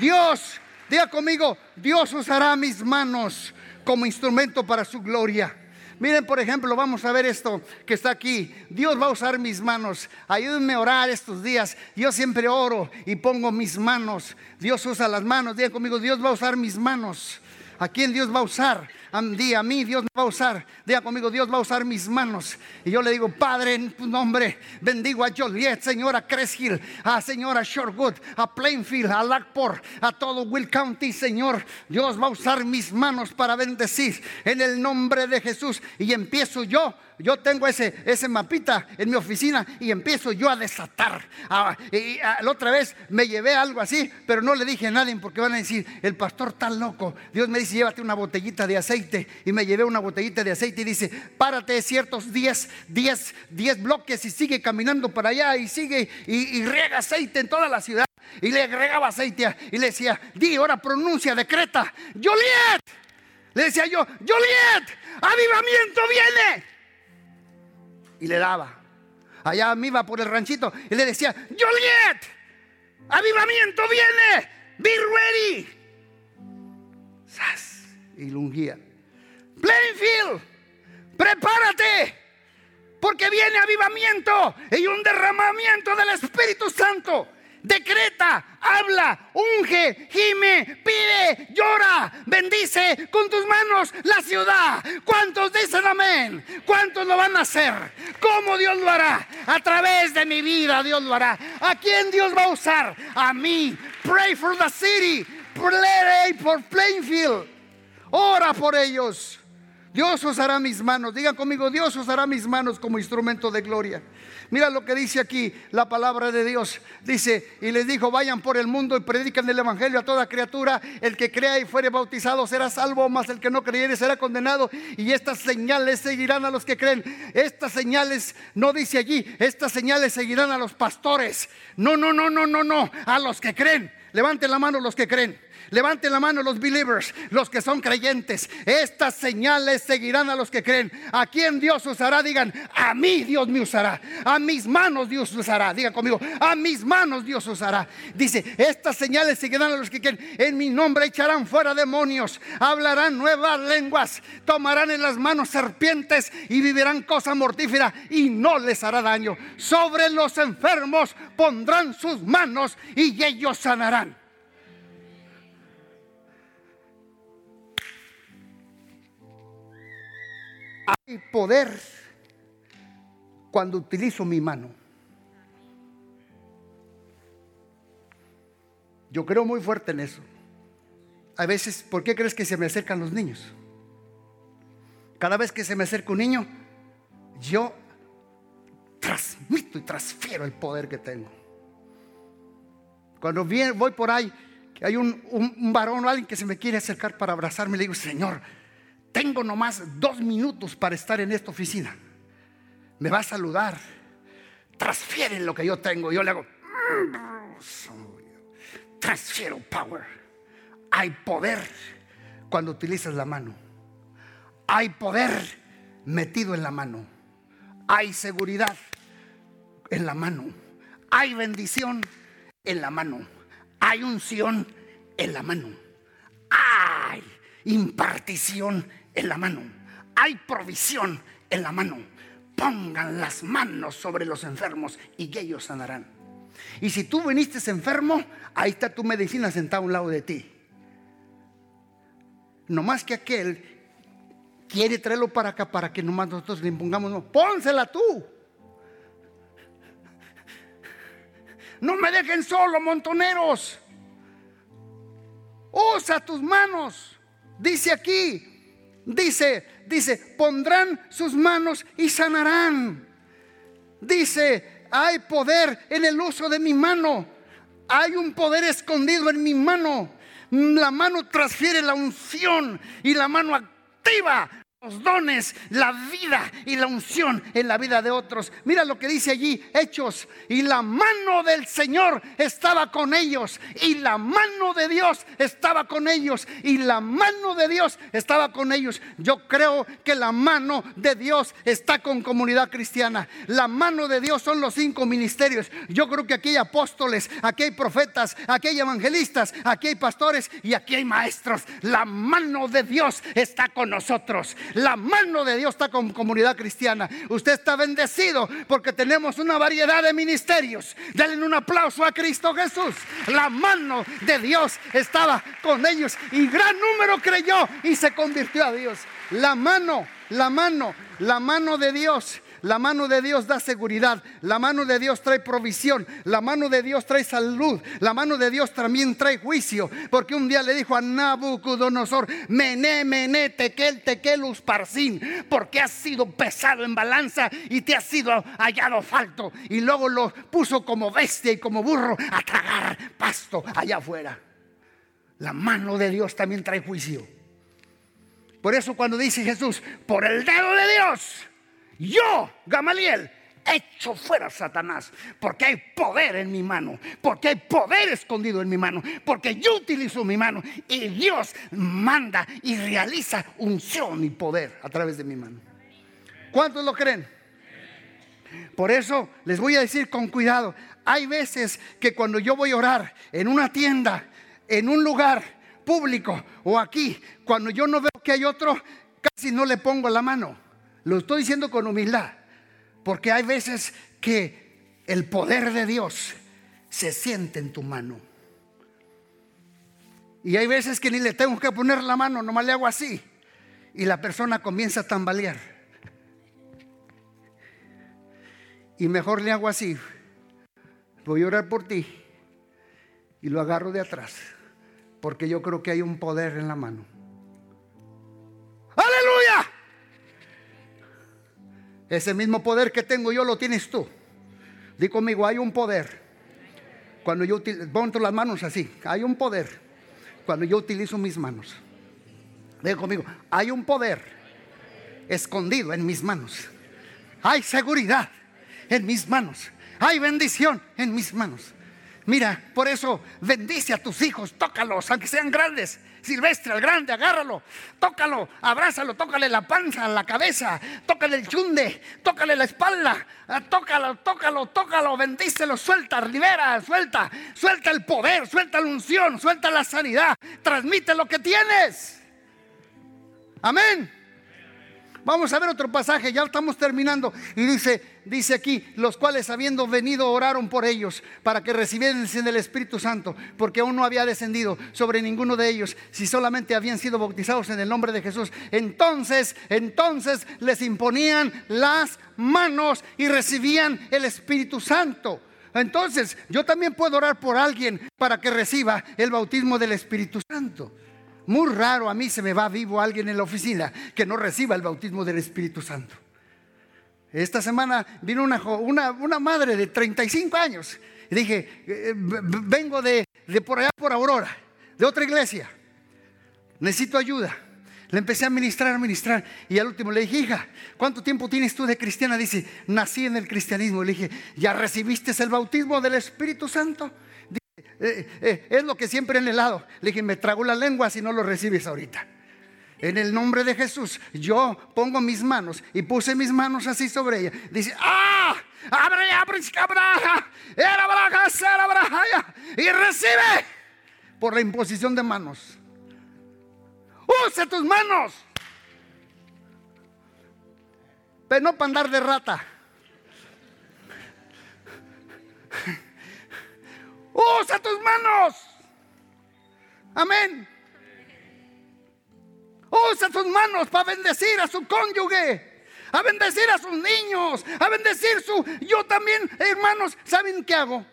Dios, diga conmigo, Dios usará mis manos como instrumento para su gloria. Miren, por ejemplo, vamos a ver esto que está aquí. Dios va a usar mis manos. Ayúdenme a orar estos días. Yo siempre oro y pongo mis manos. Dios usa las manos. Digan conmigo, Dios va a usar mis manos. ¿A quién Dios va a usar? Mí, a mí Dios me va a usar. Diga conmigo, Dios va a usar mis manos. Y yo le digo, Padre, en tu nombre, bendigo a Joliet, señora Creshill, a señora Shorewood, a Plainfield, a Lackport, a todo Will County, Señor. Dios va a usar mis manos para bendecir en el nombre de Jesús. Y empiezo yo yo tengo ese, ese mapita en mi oficina y empiezo yo a desatar. y, la otra vez me llevé algo así, pero no le dije a nadie porque van a decir, el pastor está loco. Dios me dice, llévate una botellita de aceite. Y me llevé una botellita de aceite y dice, párate ciertos 10, 10, 10 bloques y sigue caminando para allá y sigue y, y riega aceite en toda la ciudad. Y le agregaba aceite y le decía, di, ahora pronuncia, decreta, Joliet. Le decía yo, Joliet, avivamiento viene y le daba. Allá me iba por el ranchito y le decía, Joliet, avivamiento viene, be ready. Y lungía. Plainfield, prepárate, porque viene avivamiento y un derramamiento del Espíritu Santo decreta, habla, unge, gime, pide, llora, bendice con tus manos la ciudad. ¿Cuántos dicen amén? ¿Cuántos lo van a hacer? ¿Cómo Dios lo hará? A través de mi vida Dios lo hará. ¿A quién Dios va a usar? A mí. Pray for the city. Pray for Plainfield. Ora por ellos. Dios usará mis manos. Digan conmigo, Dios usará mis manos como instrumento de gloria. Mira lo que dice aquí la palabra de Dios. Dice, y les dijo, vayan por el mundo y predican el Evangelio a toda criatura. El que crea y fuere bautizado será salvo, mas el que no creyere será condenado. Y estas señales seguirán a los que creen. Estas señales, no dice allí, estas señales seguirán a los pastores. No, no, no, no, no, no, a los que creen. Levanten la mano los que creen. Levanten la mano los believers, los que son creyentes. Estas señales seguirán a los que creen. ¿A quién Dios usará? Digan, a mí Dios me usará. A mis manos Dios usará. Digan conmigo, a mis manos Dios usará. Dice, estas señales seguirán a los que creen. En mi nombre echarán fuera demonios. Hablarán nuevas lenguas. Tomarán en las manos serpientes y vivirán cosa mortífera y no les hará daño. Sobre los enfermos pondrán sus manos y ellos sanarán. Hay poder cuando utilizo mi mano. Yo creo muy fuerte en eso. A veces, ¿por qué crees que se me acercan los niños? Cada vez que se me acerca un niño, yo transmito y transfiero el poder que tengo. Cuando voy por ahí, que hay un, un varón o alguien que se me quiere acercar para abrazarme, le digo, Señor, tengo nomás dos minutos para estar en esta oficina. Me va a saludar. Transfieren lo que yo tengo. Yo le hago. Transfiero power. Hay poder cuando utilizas la mano. Hay poder metido en la mano. Hay seguridad en la mano. Hay bendición en la mano. Hay unción en la mano. Hay impartición en la mano. Hay provisión en la mano. Pongan las manos sobre los enfermos y ellos sanarán. Y si tú viniste enfermo, ahí está tu medicina sentada a un lado de ti. No más que aquel quiere traerlo para acá para que nomás nosotros le impongamos. No, pónsela tú. No me dejen solo, montoneros. Usa tus manos. dice aquí, dice, dice, pondrán sus manos y sanarán. Dice, hay poder en el uso de mi mano. Hay un poder escondido en mi mano. La mano transfiere la unción y la mano activa los dones, la vida y la unción en la vida de otros. Mira lo que dice allí, Hechos. Y la mano del Señor estaba con ellos. Y la mano de Dios estaba con ellos. Y la mano de Dios estaba con ellos. Yo creo que la mano de Dios está con comunidad cristiana. La mano de Dios son los cinco ministerios. Yo creo que aquí hay apóstoles, aquí hay profetas, aquí hay evangelistas, aquí hay pastores y aquí hay maestros. La mano de Dios está con nosotros. La mano de Dios está con comunidad cristiana. Usted está bendecido porque tenemos una variedad de ministerios. Denle un aplauso a Cristo Jesús. La mano de Dios estaba con ellos y gran número creyó y se convirtió a Dios. La mano, la mano, la mano de Dios la mano de Dios da seguridad. La mano de Dios trae provisión. La mano de Dios trae salud. La mano de Dios también trae juicio. Porque un día le dijo a Nabucodonosor, mené, mené, tequel, tequel, parsin. Porque has sido pesado en balanza y te has sido hallado falto. Y luego lo puso como bestia y como burro a tragar pasto allá afuera. La mano de Dios también trae juicio. Por eso cuando dice Jesús, por el dedo de Dios, yo, Gamaliel, echo fuera Satanás, porque hay poder en mi mano, porque hay poder escondido en mi mano, porque yo utilizo mi mano y Dios manda y realiza unción y poder a través de mi mano. ¿Cuántos lo creen? Por eso les voy a decir con cuidado, hay veces que cuando yo voy a orar en una tienda, en un lugar público o aquí, cuando yo no veo que hay otro, casi no le pongo la mano. Lo estoy diciendo con humildad, porque hay veces que el poder de Dios se siente en tu mano. Y hay veces que ni le tengo que poner la mano, nomás le hago así. Y la persona comienza a tambalear. Y mejor le hago así. Voy a orar por ti. Y lo agarro de atrás. Porque yo creo que hay un poder en la mano. Aleluya. Ese mismo poder que tengo yo lo tienes tú. Di conmigo, hay un poder. Cuando yo pongo las manos así, hay un poder. Cuando yo utilizo mis manos. Di conmigo, hay un poder escondido en mis manos. Hay seguridad en mis manos. Hay bendición en mis manos. Mira, por eso bendice a tus hijos, tócalos, aunque sean grandes. Silvestre, al grande, agárralo, tócalo, abrázalo, tócale la panza, la cabeza, tócale el chunde, tócale la espalda, ah, tócalo, tócalo, tócalo, bendícelo, suelta, libera, suelta, suelta el poder, suelta la unción, suelta la sanidad, transmite lo que tienes. Amén. Vamos a ver otro pasaje, ya estamos terminando. Y dice, dice aquí, los cuales habiendo venido oraron por ellos para que recibiesen el Espíritu Santo, porque aún no había descendido sobre ninguno de ellos, si solamente habían sido bautizados en el nombre de Jesús. Entonces, entonces les imponían las manos y recibían el Espíritu Santo. Entonces, yo también puedo orar por alguien para que reciba el bautismo del Espíritu Santo. Muy raro a mí se me va vivo alguien en la oficina que no reciba el bautismo del Espíritu Santo. Esta semana vino una, una, madre de 35 años y dije, eh, vengo de, de por allá por Aurora, de otra iglesia, necesito ayuda. Le empecé a ministrar, a ministrar. Y al último le dije, hija, ¿cuánto tiempo tienes tú de cristiana? Dice, nací en el cristianismo. Le dije, ¿ya recibiste el bautismo del Espíritu Santo? Eh, eh, es lo que siempre en el lado. Le dije, me trago la lengua si no lo recibes ahorita. En el nombre de Jesús, yo pongo mis manos y puse mis manos así sobre ella. Dice, ¡ah! ¡Abre, abre, Y recibe por la imposición de manos. Use tus manos. Pero no para andar de rata. Para bendecir a su cónyuge, a bendecir a sus niños, a bendecir su... Yo también, hermanos, ¿saben qué hago?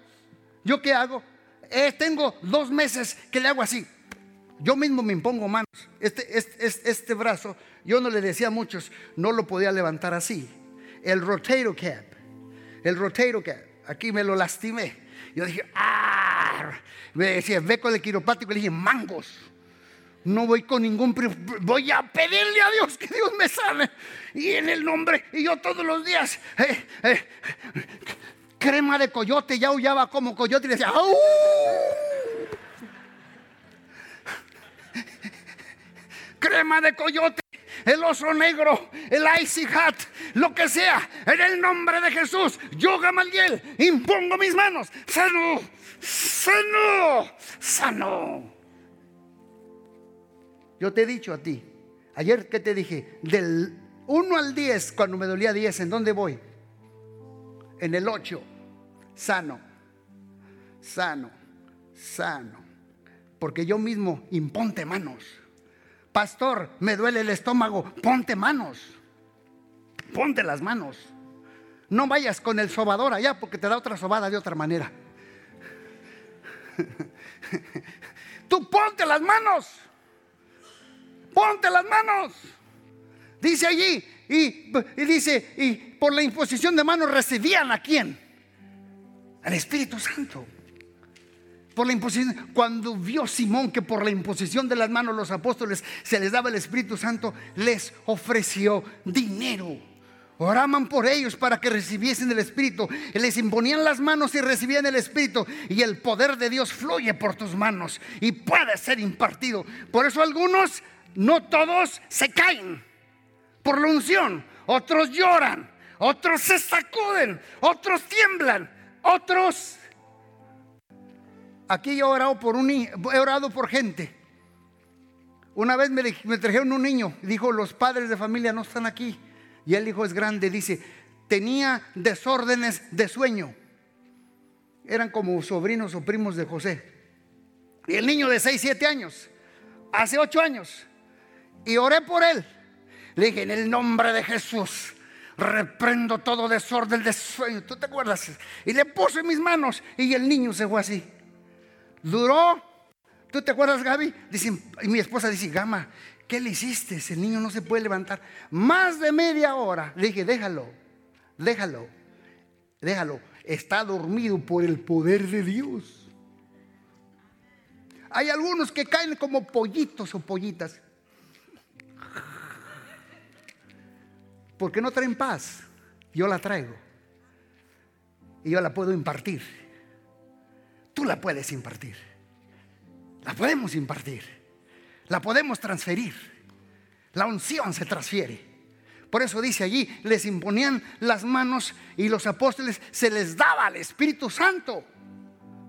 ¿Yo qué hago? Tengo dos meses que le hago así. Yo mismo me impongo manos. Este, este, este, este brazo, yo no le decía a muchos, no lo podía levantar así. El rotator cap, el rotator cap, aquí me lo lastimé. Yo dije, ah, me decía, ve con el quiropático, le dije, mangos. No voy con ningún, voy a pedirle a Dios que Dios me sane. Y en el nombre, y yo todos los días, eh, eh, crema de coyote, ya aullaba como coyote y decía, ¡Au! crema de coyote, el oso negro, el icy hat, lo que sea, en el nombre de Jesús, yo Gamaliel, impongo mis manos, sano, sano, sano. Yo te he dicho a ti, ayer que te dije, del 1 al 10, cuando me dolía 10, ¿en dónde voy? En el 8, sano, sano, sano. Porque yo mismo imponte manos. Pastor, me duele el estómago, ponte manos. Ponte las manos. No vayas con el sobador allá porque te da otra sobada de otra manera. *laughs* Tú ponte las manos. Ponte las manos. Dice allí, y, dice, y por la imposición de manos recibían a quién? Al Espíritu Santo. Por la imposición, cuando vio Simón que por la imposición de las manos los apóstoles se les daba el Espíritu Santo, les ofreció dinero. Oraban por ellos para que recibiesen el Espíritu. Les imponían las manos y recibían el Espíritu. Y el poder de Dios fluye por tus manos y puede ser impartido. Por eso algunos no todos se caen por la unción, otros lloran, otros se sacuden, otros tiemblan, otros... Aquí yo he orado por, un, he orado por gente. Una vez me, me trajeron un niño, dijo, los padres de familia no están aquí. Y el hijo es grande, dice, tenía desórdenes de sueño. Eran como sobrinos o primos de José. Y el niño de 6, 7 años, hace 8 años, y oré por él. Le dije, en el nombre de Jesús, reprendo todo desorden de sueño. ¿Tú te acuerdas? Y le puse mis manos y el niño se fue así. Duró. ¿Tú te acuerdas, Gaby? Y mi esposa dice, Gama, ¿qué le hiciste? El niño no se puede levantar. Más de media hora. Le dije, déjalo, déjalo, déjalo. Está dormido por el poder de Dios. Hay algunos que caen como pollitos o pollitas. Porque no traen paz. Yo la traigo. Y yo la puedo impartir. Tú la puedes impartir. La podemos impartir. La podemos transferir. La unción se transfiere. Por eso dice allí, les imponían las manos y los apóstoles se les daba al Espíritu Santo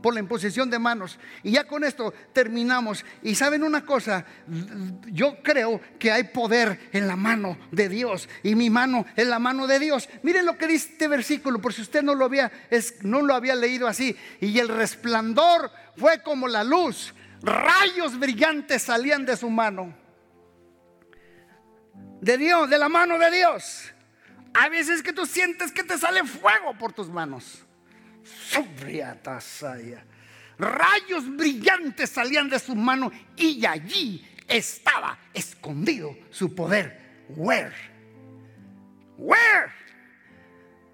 por la imposición de manos. Y ya con esto terminamos. Y saben una cosa, yo creo que hay poder en la mano de Dios y mi mano en la mano de Dios. Miren lo que dice este versículo, por si usted no lo había, es, no lo había leído así. Y el resplandor fue como la luz, rayos brillantes salían de su mano. De Dios, de la mano de Dios. Hay veces que tú sientes que te sale fuego por tus manos. Rayos brillantes salían de su mano y allí estaba escondido su poder. Where? Where?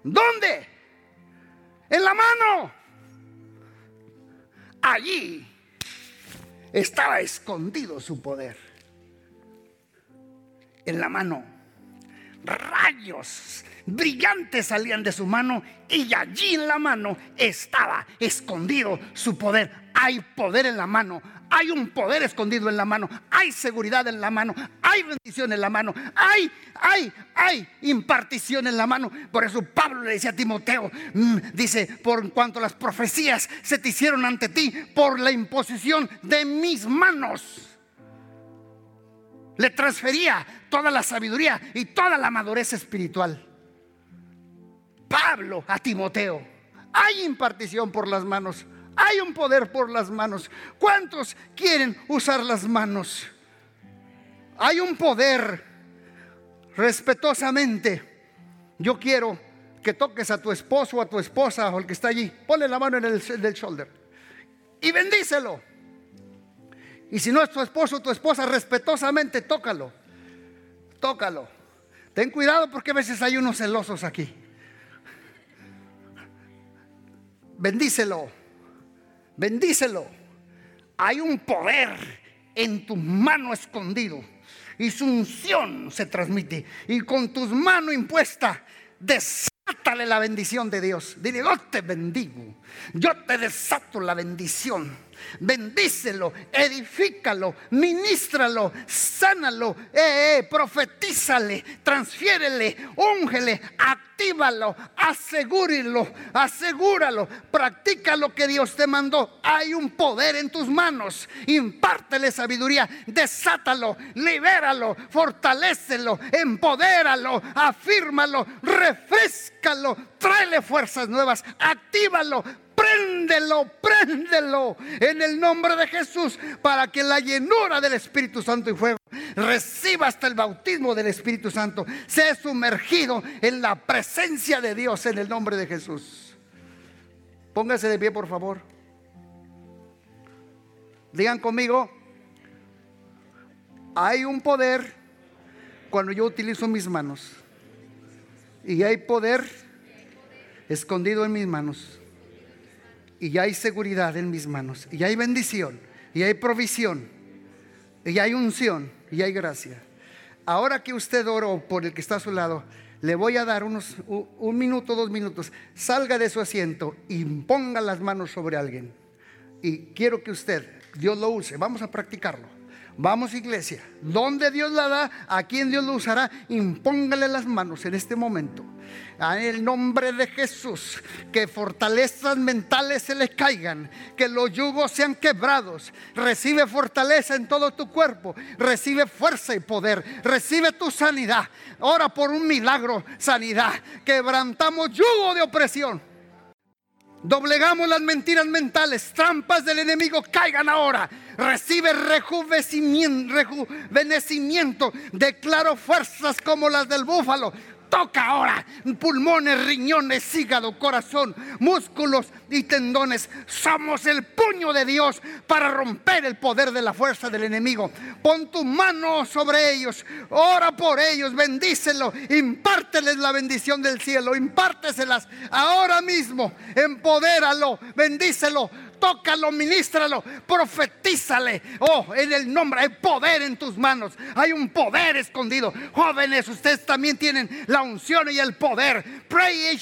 ¿Dónde? En la mano. Allí estaba escondido su poder. En la mano. Rayos brillantes salían de su mano y allí en la mano estaba escondido su poder. Hay poder en la mano, hay un poder escondido en la mano, hay seguridad en la mano, hay bendición en la mano, hay, hay, hay impartición en la mano. Por eso Pablo le decía a Timoteo, mm, dice, por cuanto las profecías se te hicieron ante ti por la imposición de mis manos. Le transfería toda la sabiduría y toda la madurez espiritual. Pablo a Timoteo. Hay impartición por las manos. Hay un poder por las manos. ¿Cuántos quieren usar las manos? Hay un poder. Respetuosamente, yo quiero que toques a tu esposo o a tu esposa o al que está allí. Ponle la mano en el del shoulder y bendícelo. Y si no es tu esposo o tu esposa, respetuosamente tócalo. Tócalo. Ten cuidado porque a veces hay unos celosos aquí. Bendícelo. Bendícelo. Hay un poder en tu mano escondido y su unción se transmite. Y con tus manos impuestas, desátale la bendición de Dios. Dile, yo te bendigo. Yo te desato la bendición bendícelo, edifícalo, ministralo, sánalo, eh, eh, profetízale, transfiérele, úngele, actívalo, asegúralo, asegúralo, practica lo que Dios te mandó. Hay un poder en tus manos, impártele sabiduría, desátalo, libéralo, fortalecelo, empodéralo, afírmalo, refrescalo, tráele fuerzas nuevas, actívalo, préndelo, préndelo en el nombre de Jesús para que la llenura del Espíritu Santo y fuego reciba hasta el bautismo del Espíritu Santo, sea sumergido en la presencia de Dios en el nombre de Jesús. Póngase de pie, por favor. Digan conmigo, hay un poder cuando yo utilizo mis manos. Y hay poder escondido en mis manos y ya hay seguridad en mis manos, y hay bendición, y hay provisión, y hay unción, y hay gracia. Ahora que usted oró por el que está a su lado, le voy a dar unos un minuto, dos minutos. Salga de su asiento y ponga las manos sobre alguien. Y quiero que usted, Dios lo use. Vamos a practicarlo. Vamos iglesia, donde Dios la da, a quien Dios lo usará, impóngale las manos en este momento. En el nombre de Jesús, que fortalezas mentales se le caigan, que los yugos sean quebrados. Recibe fortaleza en todo tu cuerpo, recibe fuerza y poder, recibe tu sanidad. Ora por un milagro, sanidad. Quebrantamos yugo de opresión. Doblegamos las mentiras mentales, trampas del enemigo caigan ahora. Recibe rejuvenecimiento. Declaro fuerzas como las del búfalo. Toca ahora. Pulmones, riñones, hígado, corazón, músculos y tendones. Somos el puño de Dios para romper el poder de la fuerza del enemigo. Pon tu mano sobre ellos, ora por ellos, bendícelos, impárteles la bendición del cielo, impárteselas ahora mismo, empodéralo, bendícelo tócalo, ministralo, profetízale. Oh, en el nombre, hay poder en tus manos, hay un poder escondido. Jóvenes, ustedes también tienen la unción y el poder. Pray,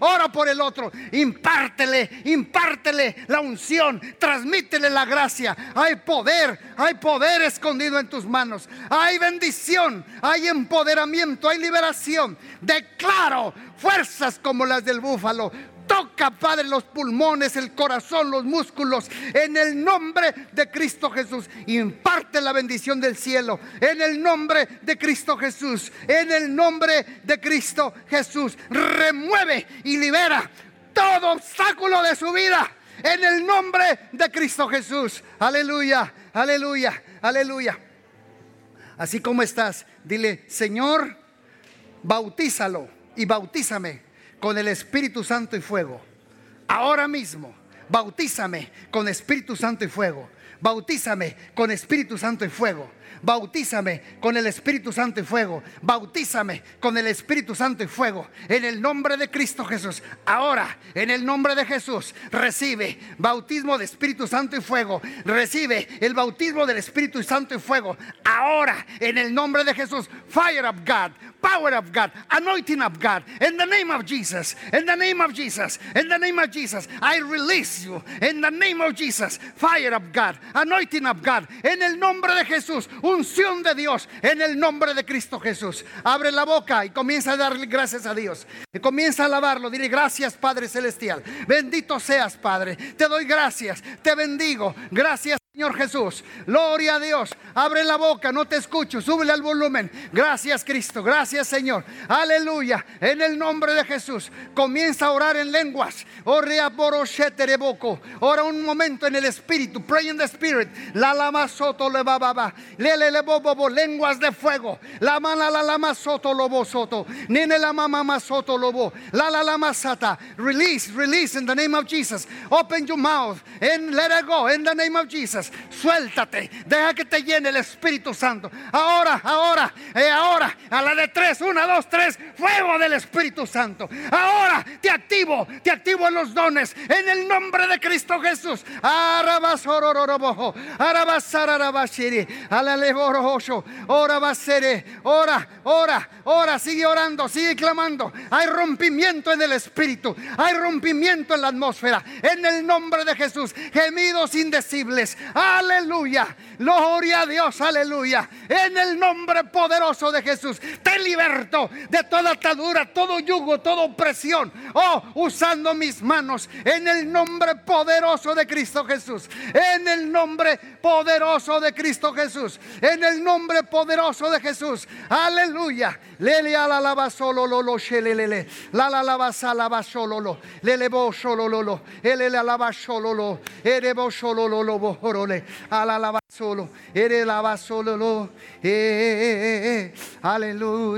ora por el otro, impártele, impártele la unción, transmítele la gracia. Hay poder, hay poder escondido en tus manos. Hay bendición, hay empoderamiento, hay liberación. Declaro fuerzas como las del búfalo Toca, Padre, los pulmones, el corazón, los músculos. En el nombre de Cristo Jesús. Imparte la bendición del cielo. En el nombre de Cristo Jesús. En el nombre de Cristo Jesús. Remueve y libera todo obstáculo de su vida. En el nombre de Cristo Jesús. Aleluya, aleluya, aleluya. Así como estás, dile, Señor, bautízalo y bautízame con el Espíritu Santo y fuego. Ahora mismo, bautízame con Espíritu Santo y fuego. Bautízame con Espíritu Santo y fuego. Bautízame con el Espíritu Santo y fuego. Bautízame con el Espíritu Santo y fuego. En el nombre de Cristo Jesús. Ahora, en el nombre de Jesús, recibe bautismo de Espíritu Santo y fuego. Recibe el bautismo del Espíritu Santo y fuego. Ahora, en el nombre de Jesús. Fire of God. Power of God. Anointing of God. In the name of Jesus. In the name of Jesus. In the name of Jesus. I release you. In the name of Jesus. Fire of God. Anointing of God. En el nombre de Jesús unción de Dios en el nombre de Cristo Jesús. Abre la boca y comienza a darle gracias a Dios. Comienza a alabarlo. Dile gracias Padre Celestial. Bendito seas Padre. Te doy gracias. Te bendigo. Gracias Señor Jesús. Gloria a Dios. Abre la boca, no te escucho. Súbele al volumen. Gracias Cristo. Gracias Señor. Aleluya. En el nombre de Jesús. Comienza a orar en lenguas. Ora un momento en el Espíritu. Pray in the Spirit. La lama soto le bababa. Lele le bobo. Lenguas de fuego. La mala la lama soto lobo soto. Nene la mama soto lobo. La la lama sata. Release, release in the name of Jesus. Open your mouth and let it go in the name of Jesus. Suéltate, deja que te llene el Espíritu Santo. Ahora, ahora, eh, ahora, a la de tres, una, dos, tres, fuego del Espíritu Santo. Ahora te activo, te activo en los dones, en el nombre de Cristo Jesús. Ora va a ser, ora, ora, ora, sigue orando, sigue clamando. Hay rompimiento en el Espíritu, hay rompimiento en la atmósfera. En el nombre de Jesús, gemidos indecibles. Aleluya. Gloria a Dios, aleluya. En el nombre poderoso de Jesús, liberto de toda atadura, todo yugo, toda opresión. Oh, usando mis manos en el nombre poderoso de Cristo Jesús. En el nombre poderoso de Cristo Jesús. En el nombre poderoso de Jesús. Aleluya. Lele la lava solo lo lo shelelele. La la lava salava solo lo. Lele bo solo lo lo. Ele la lava solo lo. Ere bo solo lo lo solo. Ere lava solo lo. Eh, aleluya. Le bo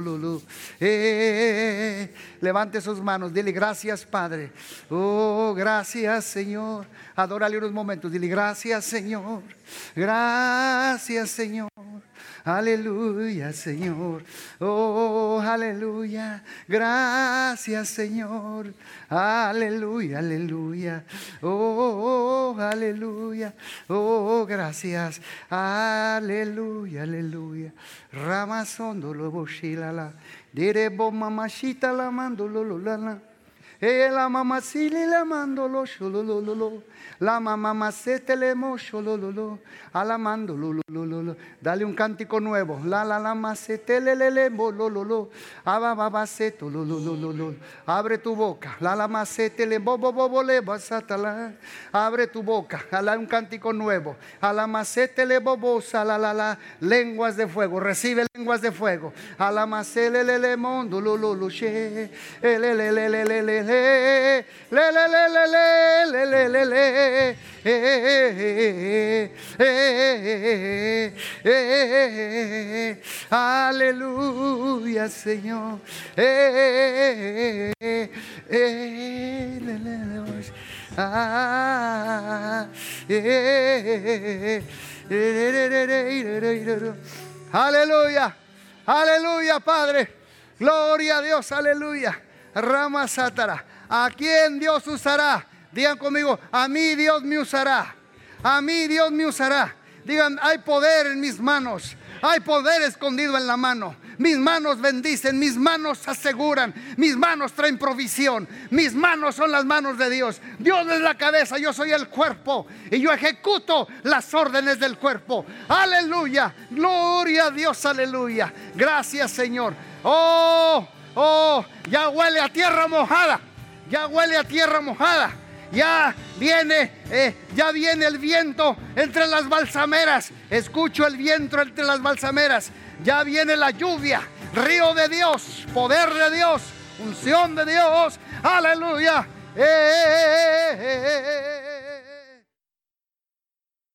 lo lo. Eh, levante sus manos. Dile gracias, Padre. Oh, gracias, Señor. Adórale unos momentos. Dile gracias, Señor. Gracias, Señor. Aleluya, Señor. Oh, aleluya. Gracias, Señor. Aleluya, aleluya. Oh, aleluya. Oh, gracias. Aleluya, aleluya. Ramazondo lo boshilala. Direbo mamashita la mando lo lo la la. Eh, la la mando lo. La mamá le mocho lo lo lo. Alamando lo lo lo. Dale un cántico nuevo. La la la ma se te le le le mo lo lo lo. Aba baba se to lo lo lo lo lo. Abre tu boca. La la ma se te le bo bo bo bo basatala. Abre tu boca. Ala un cántico nuevo. Ala ma se te le bo bo la la la. Lenguas de fuego. Recibe lenguas de fuego. Ma se le le le mondo lo lo lo. Le le le le le le le le le le le le le le le le Aleluya, Señor. Aleluya, aleluya, Padre. Gloria a Dios, aleluya. Rama Satara. ¿A quién Dios usará? Digan conmigo, a mí Dios me usará. A mí Dios me usará. Digan, hay poder en mis manos. Hay poder escondido en la mano. Mis manos bendicen, mis manos aseguran, mis manos traen provisión, mis manos son las manos de Dios. Dios es la cabeza, yo soy el cuerpo y yo ejecuto las órdenes del cuerpo. Aleluya, gloria a Dios, aleluya. Gracias Señor. Oh, oh, ya huele a tierra mojada, ya huele a tierra mojada ya viene, eh, ya viene el viento entre las balsameras. Escucho el viento entre las balsameras. Ya viene la lluvia, río de Dios, poder de Dios, unción de Dios. Aleluya. Eh,